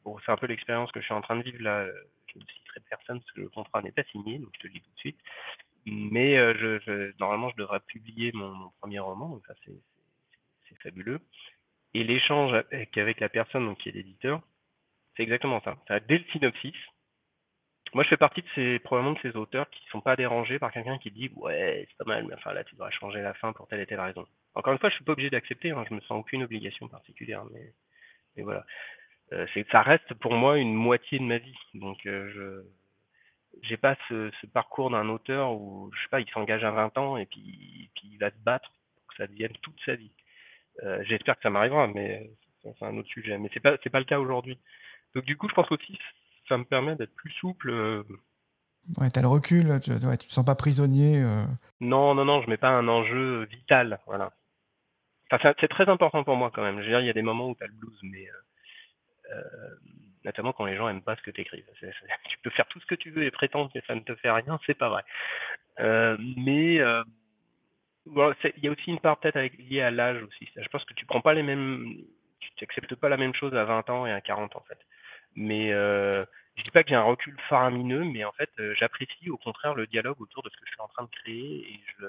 Bon, c'est un peu l'expérience que je suis en train de vivre là. Je ne citerai personne parce que le contrat n'est pas signé, donc je te le dis tout de suite. Mais euh, je, je, normalement, je devrais publier mon, mon premier roman, donc ça c'est fabuleux. Et l'échange avec, avec la personne donc, qui est l'éditeur, c'est exactement ça. Dès le synopsis, moi je fais partie de ces probablement de ces auteurs qui ne sont pas dérangés par quelqu'un qui dit ouais c'est pas mal mais enfin là tu devrais changer la fin pour telle et telle raison. Encore une fois je suis pas obligé d'accepter, hein, je me sens aucune obligation particulière mais, mais voilà. Euh, ça reste pour moi une moitié de ma vie donc euh, je j'ai pas ce, parcours d'un auteur où je sais pas il s'engage à 20 ans et puis, il va se battre pour que ça devienne toute sa vie. Euh, j'espère que ça m'arrivera mais c'est un autre sujet mais c'est pas pas le cas aujourd'hui. Donc du coup, je pense aussi ça me permet d'être plus souple. Euh. Ouais, t'as le recul, tu, ouais, tu te sens pas prisonnier. Euh. Non, non, non, je mets pas un enjeu vital, voilà. Enfin, c'est très important pour moi quand même. Je veux dire, il y a des moments où tu as le blues, mais euh, notamment quand les gens aiment pas ce que tu écris. tu peux faire tout ce que tu veux et prétendre que ça ne te fait rien, c'est pas vrai. mais il y a aussi une part peut-être liée à l'âge aussi. Je pense que tu prends pas les mêmes, tu n'acceptes pas la même chose à 20 ans et à 40 ans en fait. Mais euh, je dis pas que j'ai un recul faramineux, mais en fait, euh, j'apprécie au contraire le dialogue autour de ce que je suis en train de créer et je,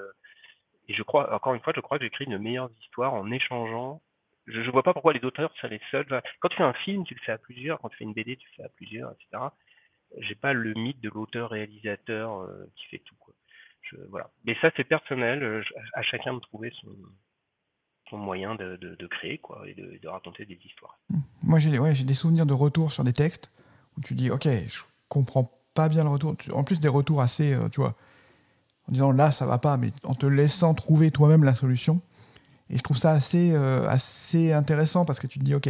je crois, encore une fois, je crois que j'écris une meilleure histoire en échangeant. Je, ne vois pas pourquoi les auteurs sont les seuls. Quand tu fais un film, tu le fais à plusieurs. Quand tu fais une BD, tu le fais à plusieurs, etc. J'ai pas le mythe de l'auteur-réalisateur euh, qui fait tout. Je, voilà. Mais ça, c'est personnel. Euh, à chacun de trouver son, moyen de, de, créer quoi, et de, raconter des histoires. Moi, j'ai ouais, des souvenirs de retour sur des textes où tu dis, OK, je comprends pas bien le retour. En plus, des retours assez, euh, tu vois, en disant là, ça va pas, mais en te laissant trouver toi-même la solution. Et je trouve ça assez, euh, assez intéressant parce que tu te dis, OK,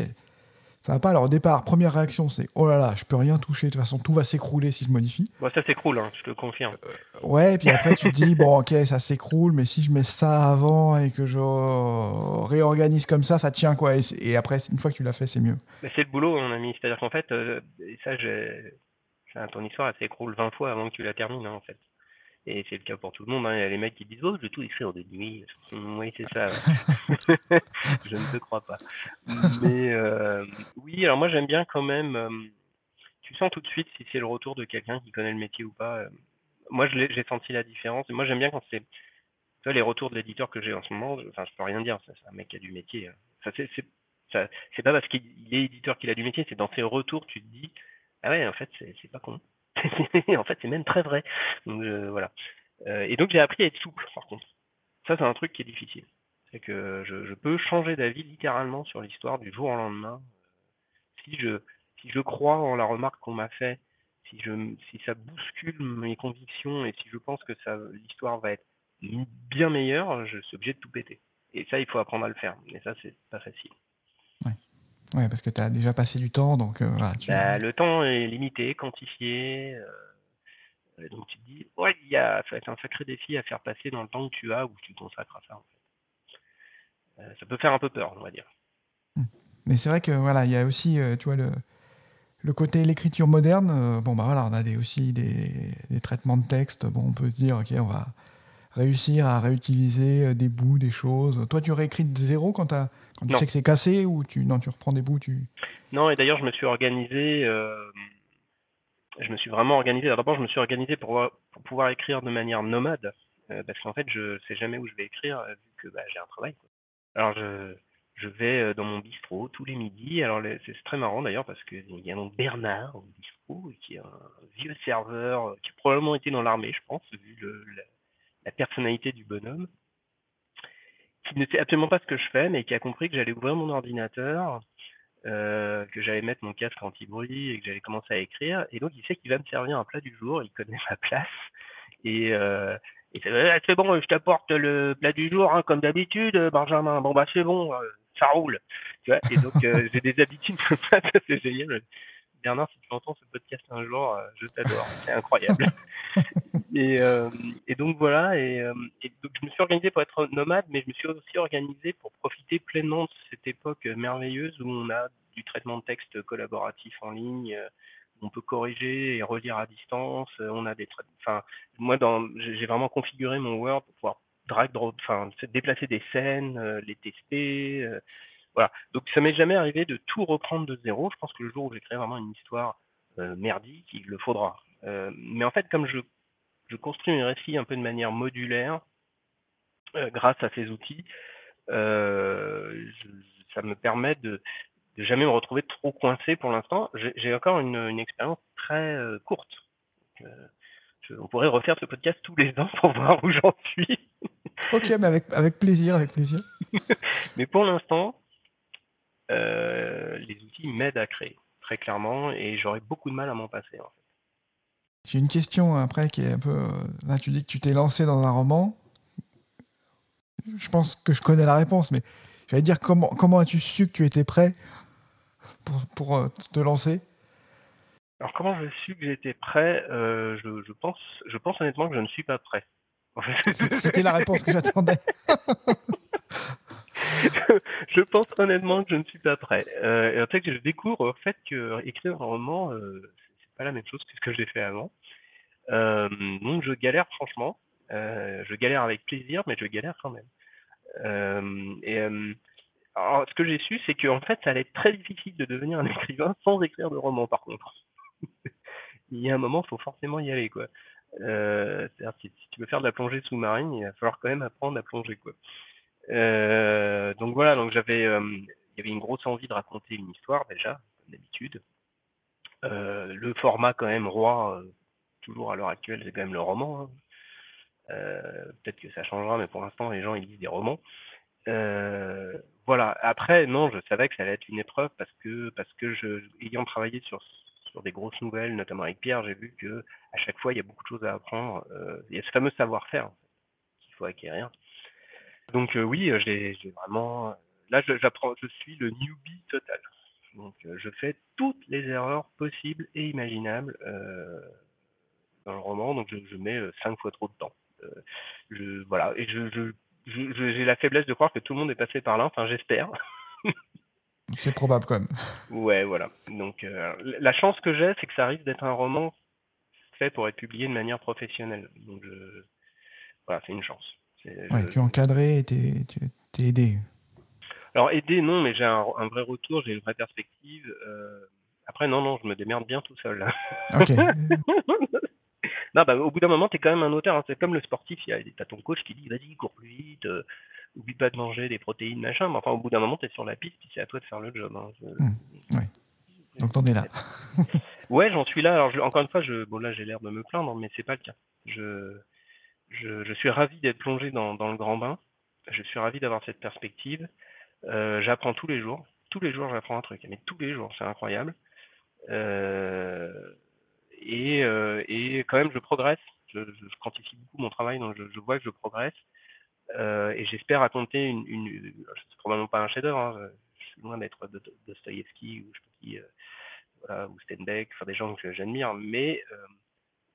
ça va pas. Alors au départ, première réaction, c'est oh là là, je peux rien toucher. De toute façon, tout va s'écrouler si je modifie. Bon, ça s'écroule, hein, je te confirme. Euh, ouais, et puis après tu te dis bon, ok, ça s'écroule, mais si je mets ça avant et que je réorganise comme ça, ça tient quoi. Et, après, une fois que tu l'as fait, c'est mieux. Mais c'est le boulot, mon ami. C'est-à-dire qu'en fait, euh, ça, ton histoire, elle s'écroule 20 fois avant que tu la termines, hein, en fait. Et c'est le cas pour tout le monde. Hein. Il y a les mecs qui disent Oh, je vais tout écrire. Oui, c'est ça. je ne te crois pas. Mais euh, oui, alors moi j'aime bien quand même. Euh, tu sens tout de suite si c'est le retour de quelqu'un qui connaît le métier ou pas. Euh. moi, j'ai senti la différence. Et moi, j'aime bien quand c'est. Tu vois, les retours de l'éditeur que j'ai en ce moment, enfin, je peux rien dire. C'est un mec qui a du métier. Hein. Ça, c'est c'est pas parce qu'il est éditeur qu'il a du métier, c'est dans ses retours, tu te dis, ah ouais, en fait, c'est pas con. en fait, c'est même très vrai. Voilà. Euh, et donc, j'ai appris à être souple, par contre. Ça, c'est un truc qui est difficile. C'est que je, peux changer d'avis littéralement sur l'histoire du jour au lendemain. Si je, si je crois en la remarque qu'on m'a fait, si, si ça bouscule mes convictions et si je pense que l'histoire va être bien meilleure, je suis obligé de tout péter. Et ça, il faut apprendre à le faire. Et ça, c'est pas facile. Ouais, parce que tu as déjà passé du temps, donc euh, voilà. Bah, le temps est limité, quantifié. Euh, donc tu te dis, ouais, il y a, ça va être un sacré défi à faire passer dans le temps que tu as ou que tu consacres à ça. En fait. Euh, ça peut faire un peu peur, on va dire. Hum. Mais c'est vrai que voilà, il y a aussi, tu vois, le, le côté l'écriture moderne. bon bah voilà, on a des, aussi des, des, traitements de texte. Bon, on peut se dire, ok, on va réussir à réutiliser des bouts, des choses. Toi, tu réécris de zéro quand tu sais que c'est cassé ou tu non tu reprends des bouts tu Non et d'ailleurs je me suis organisé euh, je me suis vraiment organisé d'abord je me suis organisé pour, pour pouvoir écrire de manière nomade euh, parce qu'en fait je sais jamais où je vais écrire vu que bah, j'ai un travail alors je je vais dans mon bistrot tous les midis. Alors c'est très marrant d'ailleurs parce qu'il y a donc Bernard au bistrot, qui est un vieux serveur qui a probablement été dans l'armée, je pense, vu la, personnalité du bonhomme, qui ne sait absolument pas ce que je fais, mais qui a compris que j'allais ouvrir mon ordinateur, que j'allais mettre mon casque anti-bruit et que j'allais commencer à écrire. Et donc il sait qu'il va me servir un plat du jour, il connaît ma place. Et, et c'est bon, je t'apporte le plat du jour, hein, comme d'habitude, Benjamin. Bon, bah, c'est bon, euh, ça roule. Et donc, euh, j'ai des habitudes comme ça, c'est génial. Bernard, si tu entends ce podcast un jour, euh, je t'adore, c'est incroyable. et, et, donc voilà, et, donc je me suis organisé pour être nomade, mais je me suis aussi organisé pour profiter pleinement de cette époque merveilleuse où on a du traitement de texte collaboratif en ligne, on peut corriger et relire à distance. Euh, on a des, enfin, moi, dans, j'ai vraiment configuré mon Word pour pouvoir drag, drop, enfin, déplacer des scènes, euh, les tester. Euh, voilà. Donc, ça m'est jamais arrivé de tout reprendre de zéro. Je pense que le jour où j'ai créé vraiment une histoire merdique, il le faudra. mais en fait, comme je, je construis mes récits un peu de manière modulaire, grâce à ces outils, ça me permet de, de jamais me retrouver trop coincé pour l'instant. J'ai encore une, une expérience très euh, courte. Euh, on pourrait refaire ce podcast tous les ans pour voir où j'en suis. ok, mais avec, avec plaisir, avec plaisir. mais pour l'instant, euh, les outils m'aident à créer, très clairement, et j'aurais beaucoup de mal à m'en passer. En fait. J'ai une question après qui est un peu. Là, tu dis que tu t'es lancé dans un roman. Je pense que je connais la réponse, mais j'allais dire comment, comment as-tu su que tu étais prêt pour, euh, te lancer? Alors comment j'ai su que j'étais prêt euh, je, pense, je pense honnêtement que je ne suis pas prêt. C'était la réponse que j'attendais. je pense honnêtement que je ne suis pas prêt. Euh, et en fait, je découvre en fait que écrire un roman, euh, pas la même chose que ce que j'ai fait avant. donc je galère franchement. je galère avec plaisir, mais je galère quand même. et alors, ce que j'ai su, c'est qu'en fait, ça allait être très difficile de devenir un écrivain sans écrire de roman, par contre. il y a un moment, il faut forcément y aller, quoi. Euh, c'est-à-dire, si, si, tu veux faire de la plongée sous-marine, il va falloir quand même apprendre à plonger, quoi. Euh, donc voilà, donc j'avais, euh, il y avait une grosse envie de raconter une histoire déjà, comme d'habitude. Euh, le format quand même roi, euh, toujours à l'heure actuelle, c'est quand même le roman. Hein. Peut-être que ça changera, mais pour l'instant, les gens ils lisent des romans. Euh, voilà. Après, non, je savais que ça allait être une épreuve parce que, parce que je, ayant travaillé sur, sur des grosses nouvelles, notamment avec Pierre, j'ai vu que à chaque fois, il y a beaucoup de choses à apprendre. Euh, il y a ce fameux savoir-faire qu'il faut acquérir. Donc euh, oui, j'ai vraiment. Là, j'apprends, je suis le newbie total. Donc, je fais toutes les erreurs possibles et imaginables dans le roman. Donc, je, je mets cinq fois trop de temps. je, voilà, et je, je j'ai la faiblesse de croire que tout le monde est passé par là, enfin j'espère. C'est probable quand même. Ouais, voilà. Donc euh, la chance que j'ai, c'est que ça risque d'être un roman fait pour être publié de manière professionnelle. Donc voilà, c'est une chance. Ouais, tu es encadré et tu es, aidé. Alors aidé, non, mais j'ai un, vrai retour, j'ai une vraie perspective. Euh, après, non, non, je me démerde bien tout seul. Ok. Non, bah, au bout d'un moment, tu es quand même un auteur. Hein. C'est comme le sportif, il y a ton coach qui dit vas-y, cours plus vite, euh, oublie pas de manger des protéines, machin. Mais enfin, au bout d'un moment, tu es sur la piste, puis c'est à toi de faire le job. Hein. Mmh, ouais. Donc t'en es là. ouais, j'en suis là. Alors, encore une fois, je, bon, là, j'ai l'air de me plaindre, mais c'est pas le cas. Je, je, je suis ravi d'être plongé dans, dans, le grand bain. Je suis ravi d'avoir cette perspective. Euh, j'apprends tous les jours. Tous les jours, j'apprends un truc. Mais tous les jours, c'est incroyable. Euh, et, euh, et quand même je progresse. Je, je, quantifie beaucoup mon travail, donc je, je vois que je progresse. Euh, et j'espère raconter une, une c'est probablement pas un chef-d'œuvre. Hein, je suis loin d'être Dostoïevski ou je euh, voilà, ou Steinbeck, enfin des gens que j'admire, mais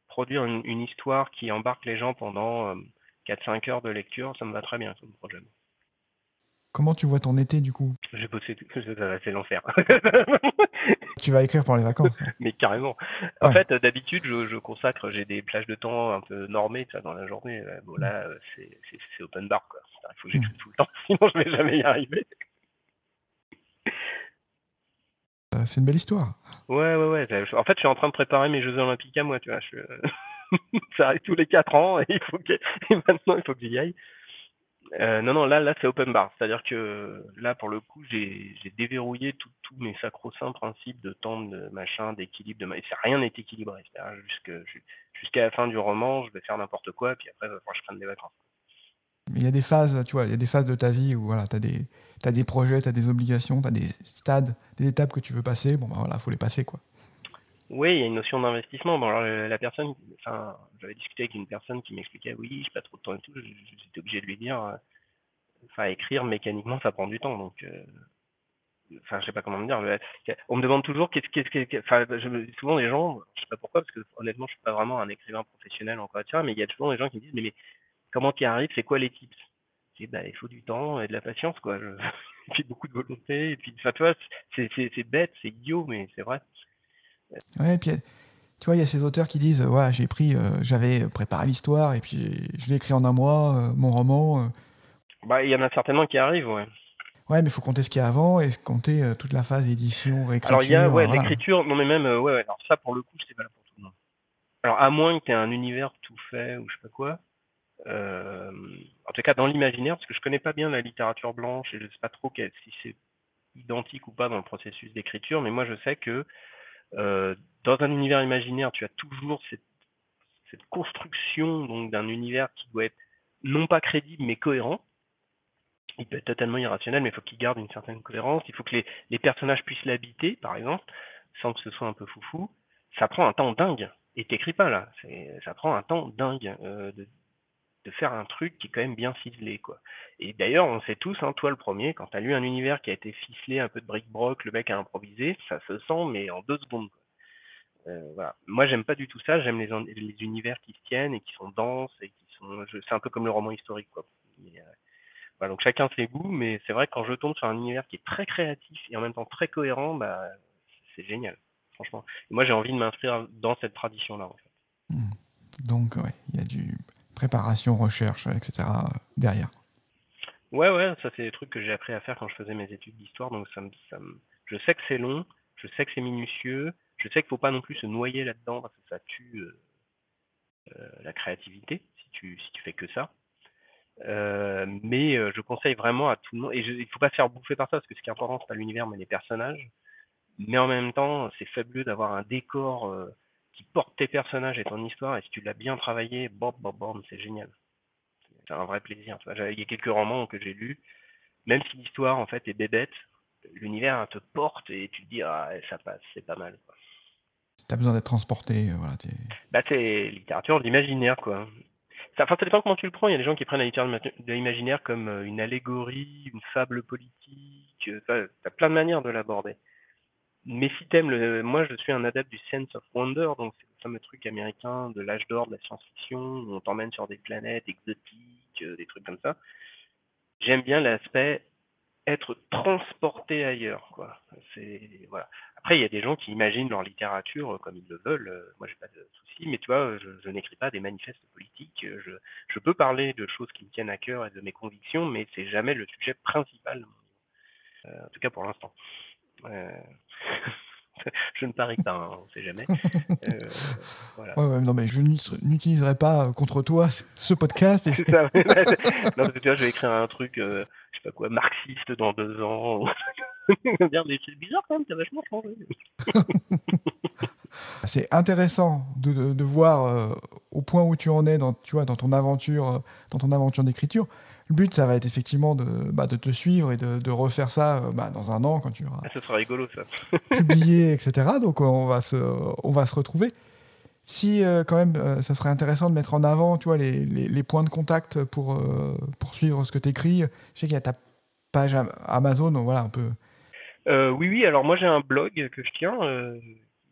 produire une, une, histoire qui embarque les gens pendant 4-5 heures de lecture, ça me va très bien comme projet. Comment tu vois ton été du coup? J'ai bossé, c'est l'enfer. tu vas écrire pour les vacances Mais carrément. En fait, d'habitude, je, consacre, j'ai des plages de temps un peu normées ça, dans la journée. Bon, là, c'est open bar. Quoi. Il faut que j'écrive tout le temps, sinon je vais jamais y arriver. Euh, c'est une belle histoire. Ouais, ouais, ouais. En fait, je suis en train de préparer mes Jeux Olympiques à moi, tu vois. Je... ça arrive tous les 4 ans et, il faut que... et maintenant, il faut que j'y aille. Euh, non, non, là, là, c'est open bar. C'est-à-dire que là, pour le coup, j'ai déverrouillé tous mes sacro-saints principes de temps, de machin, d'équilibre, de rien n'est équilibré. Jusqu'à la fin du roman, je vais faire n'importe quoi, puis après, je prenne des vacances. Mais il y a des phases, tu vois, il y a des phases de ta vie où voilà, tu as des projets, tu as des obligations, tu as des stades, des étapes que tu veux passer. Bon, ben voilà, faut les passer, quoi. Oui, il y a une notion d'investissement. Bon, alors, la personne, enfin, j'avais discuté avec une personne qui m'expliquait, oui, j'ai pas trop de temps et tout. J'étais obligé de lui dire, euh, enfin, écrire mécaniquement, ça prend du temps. Donc, euh, enfin, je sais pas comment me dire. on me demande toujours qu'est-ce qu'est-ce enfin, souvent les gens, je sais pas pourquoi, parce que honnêtement, je suis pas vraiment un écrivain professionnel encore, mais il y a toujours des gens qui me disent, mais, mais comment tu arrives C'est quoi les tips Je bah, il faut du temps et de la patience, quoi. et puis beaucoup de volonté. Et puis, enfin, tu vois, c'est bête, c'est idiot, mais c'est vrai. Ouais, puis tu vois, il y a ces auteurs qui disent ouais, j'ai pris, euh, j'avais préparé l'histoire et puis je l'ai écrit en un mois, euh, mon roman. Euh. Bah, il y en a certainement qui arrivent, ouais. Ouais, mais il faut compter ce qu'il y a avant et compter toute la phase édition, réécriture. Alors, il y a ouais, l'écriture, non, mais même, ouais, ouais, alors ça, pour le coup, c'est valable pour tout le monde. Alors, à moins que tu aies un univers tout fait ou je sais pas quoi. en tout cas, dans l'imaginaire, parce que je connais pas bien la littérature blanche et je sais pas trop si c'est identique ou pas dans le processus d'écriture, mais moi, je sais que euh, dans un univers imaginaire, tu as toujours cette, construction d'un univers qui doit être non pas crédible mais cohérent. Il peut être totalement irrationnel, mais il faut qu'il garde une certaine cohérence. Il faut que les, personnages puissent l'habiter, par exemple, sans que ce soit un peu foufou. Ça prend un temps dingue. Et t'écris pas là. Ça prend un temps dingue euh, de faire un truc qui est quand même bien ciselé, quoi. Et d'ailleurs, on sait tous, hein, toi le premier, quand tu as lu un univers qui a été ficelé, un peu de bric-broc, le mec a improvisé, ça se sent, mais en deux secondes. Euh, voilà. Moi, j'aime pas du tout ça. J'aime les, les, univers qui se tiennent et qui sont denses et qui sont. C'est un peu comme le roman historique, quoi. Euh, donc chacun ses goûts, mais c'est vrai que quand je tombe sur un univers qui est très créatif et en même temps très cohérent, bah, c'est génial, franchement. Moi, j'ai envie de m'inscrire dans cette tradition-là. Mmh. Donc, ouais, il y a du préparation, recherche, etc. derrière. Ouais, ouais, ça c'est des trucs que j'ai appris à faire quand je faisais mes études d'histoire, donc je sais que c'est long, je sais que c'est minutieux, je sais qu'il faut pas non plus se noyer là-dedans parce que ça tue euh, euh, la créativité si tu, si fais que ça. Euh, mais je conseille vraiment à tout le monde, et il faut pas se faire bouffer par ça parce que ce qui est important c'est pas l'univers mais les personnages, mais en même temps c'est fabuleux d'avoir un décor qui porte tes personnages et ton histoire, et si tu l'as bien travaillé, bam, bam, bam, c'est génial. C'est un vrai plaisir. Il y a quelques romans que j'ai lus, même si l'histoire en fait est bébête, l'univers te porte et tu te dis ah ça passe, c'est pas mal. Tu as besoin d'être transporté, euh, voilà. Bah c'est littérature d'imaginaire quoi. Ça, enfin, ça dépend comment tu le prends. Il y a des gens qui prennent la littérature de l'imaginaire comme euh, une allégorie, une fable politique. Euh, tu as plein de manières de l'aborder mais si t'aimes le, moi je suis un adepte du sense of wonder, donc c'est le fameux truc américain de l'âge d'or de la science-fiction où on t'emmène sur des planètes exotiques, euh, des trucs comme ça. J'aime bien l'aspect être transporté ailleurs, quoi. C'est voilà. Après, il y a des gens qui imaginent leur littérature euh, comme ils le veulent. Euh, moi, j'ai pas de souci, mais tu vois, je, n'écris pas des manifestes politiques. Je, je peux parler de choses qui me tiennent à cœur et de mes convictions, mais c'est jamais le sujet principal, en tout cas pour l'instant. Euh, je ne parie pas, hein, on ne sait jamais. Euh, voilà. ouais, ouais, non, mais je n'utiliserai pas contre toi ce podcast. C'est ça. non, parce que tu vois, je vais écrire un truc, euh, je sais pas quoi, marxiste dans deux ans. c'est bizarre quand même, t'as vachement changé. c'est intéressant de, de, voir au point où tu en es dans, tu vois, dans ton aventure, dans ton aventure d'écriture. Le but, ça va être effectivement de, bah, de te suivre et de, de refaire ça euh, bah, dans un an quand tu auras ah, ça sera rigolo, ça. publié, etc. Donc on va se, on va se retrouver. Si euh, quand même, euh, ça serait intéressant de mettre en avant, tu vois, les, les, les points de contact pour, pour suivre ce que tu écris. Je sais qu'il y a ta page Amazon, donc voilà, un peu. oui, oui. Alors moi, j'ai un blog que je tiens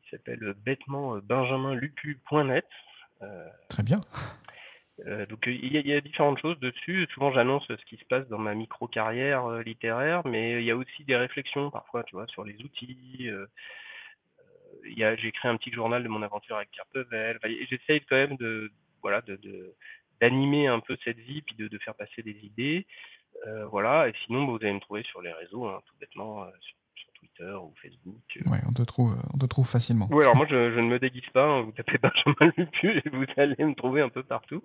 qui s'appelle bêtement benjaminlupu.net. Très bien. Euh, donc il y, a, différentes choses dessus. Souvent j'annonce ce qui se passe dans ma micro carrière euh, littéraire, mais il y a aussi des réflexions parfois, tu vois, sur les outils. Euh, j'ai écrit un petit journal de mon aventure avec Pierre Pevel. J'essaye quand même de voilà d'animer un peu cette vie puis de, de faire passer des idées. voilà. Et sinon, vous allez me trouver sur les réseaux, hein, tout bêtement, Twitter ou Facebook. Euh. Ouais, on te trouve, on te trouve facilement. Oui, alors moi je, ne me déguise pas, hein. vous tapez Benjamin Lupu et vous allez me trouver un peu partout.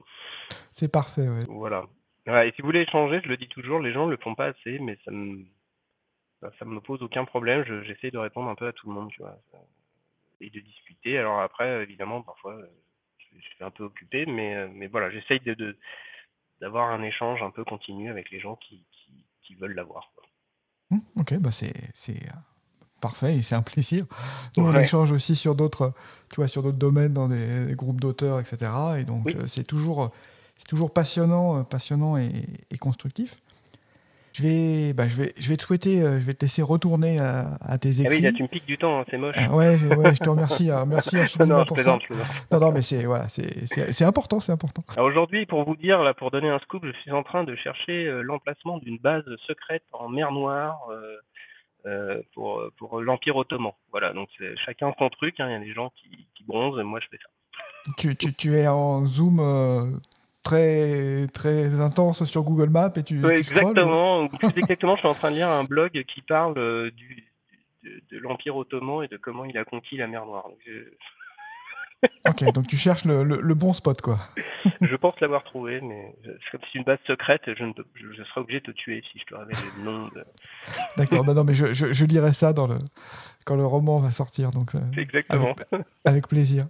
C'est parfait, ouais. Voilà. Ouais, et si vous voulez échanger, je le dis toujours, les gens ne le font pas assez, mais ça me, ça, me pose aucun problème. J'essaie de répondre un peu à tout le monde, tu vois, et de discuter. Alors après, évidemment, parfois, je, suis un peu occupé, mais, mais voilà, j'essaye de, d'avoir un échange un peu continu avec les gens qui, qui, veulent l'avoir. Mmh, ok, bah c'est, euh, parfait et c'est un plaisir. on échange aussi sur d'autres, tu vois, sur d'autres domaines, dans des, groupes d'auteurs, etc. Et donc, euh, c'est toujours passionnant, euh, passionnant et, constructif. Je vais, bah, je vais, je vais te souhaiter, euh, je vais te laisser retourner à, tes écrits. Ah oui, là tu me piques du temps, hein, c'est moche. Ah ouais, ouais, je te remercie, hein, merci infiniment non, pour ça. Non, non, mais c'est voilà, c'est important, c'est important. Aujourd'hui, pour vous dire, là, pour donner un scoop, je suis en train de chercher euh, l'emplacement d'une base secrète en mer Noire. pour, pour l'Empire ottoman. Voilà, donc c'est chacun son truc, hein. il y a des gens qui, qui, bronzent, moi je fais ça. Tu, tu, tu es en zoom très très intense sur Google Maps et tu, oui, exactement. Exactement je suis en train de lire un blog qui parle euh, du, de, l'empire ottoman et de comment il a conquis la mer Noire. Ok donc tu cherches le, le, bon spot quoi. Je pense l'avoir trouvé mais comme c'est une base secrète je, ne je, serai obligé de te tuer si je te révèle le nom de... d'accord non, non mais je, je, lirai ça dans le quand le roman va sortir donc euh, exactement. avec, avec plaisir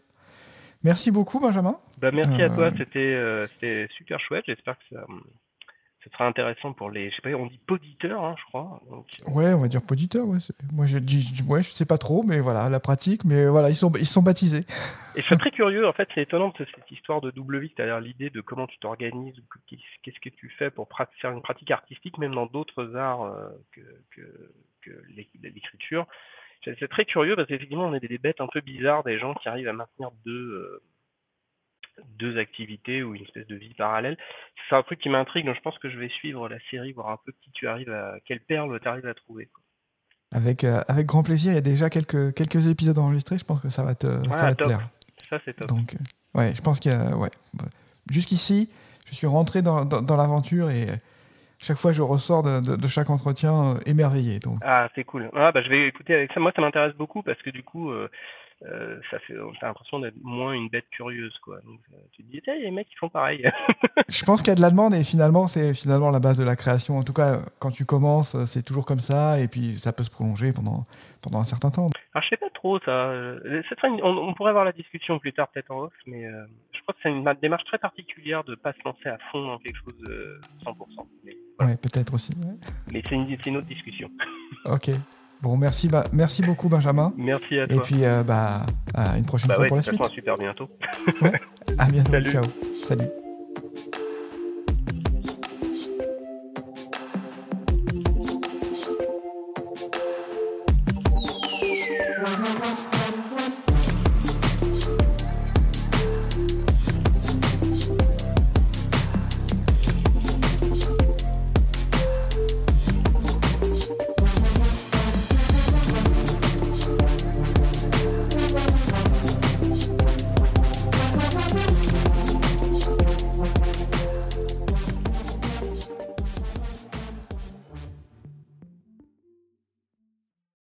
Merci beaucoup, Benjamin. Bah, merci à toi, euh, euh, c'était super chouette. J'espère que ça, sera intéressant pour les. Je sais pas, on dit poditeurs, hein, je crois. Donc... Euh. Ouais, on va dire poditeurs. Ouais. Moi, je dis, ouais, je sais pas trop, mais voilà, la pratique. Mais voilà, ils sont, ils sont baptisés. Et je suis très curieux. En fait, c'est étonnant cette histoire de double vie, c'est-à-dire l'idée de comment tu t'organises, qu'est-ce que tu fais pour faire une pratique artistique, même dans d'autres arts que, que, que l'écriture c'est très curieux parce qu'effectivement, on est des bêtes un peu bizarres, des gens qui arrivent à maintenir deux, euh, deux activités ou une espèce de vie parallèle. C'est un truc qui m'intrigue, donc je pense que je vais suivre la série, voir un peu qui tu arrives à, quelle perle tu arrives à trouver. Avec, euh, avec grand plaisir, il y a déjà quelques, quelques épisodes enregistrés, je pense que ça va te, ça plaire. Ça, c'est top. Donc, euh, ouais, je pense qu'il y a. Ouais. Jusqu'ici, je suis rentré dans, dans l'aventure et chaque fois je ressors de, chaque entretien euh, émerveillé. Donc. Ah, c'est cool. Ah, bah, je vais écouter avec ça. Moi, ça m'intéresse beaucoup parce que du coup, euh, euh, ça fait, t'as l'impression d'être moins une bête curieuse, quoi. Donc, tu te dis, il y a des mecs qui font pareil. je pense qu'il y a de la demande et finalement, c'est finalement la base de la création. En tout cas, quand tu commences, c'est toujours comme ça et puis ça peut se prolonger pendant, pendant un certain temps. Alors, je sais pas trop ça. on, pourrait avoir la discussion plus tard, peut-être en off, mais je crois que c'est une démarche très particulière de pas se lancer à fond dans quelque chose de 100%. Ouais, peut-être aussi. Mais c'est une, autre discussion. ok. Bon, merci, bah, merci beaucoup, Benjamin. Merci à toi. Et puis, euh, bah, à une prochaine bah fois pour la suite. À super bientôt. ouais. À bientôt. Ciao. Salut.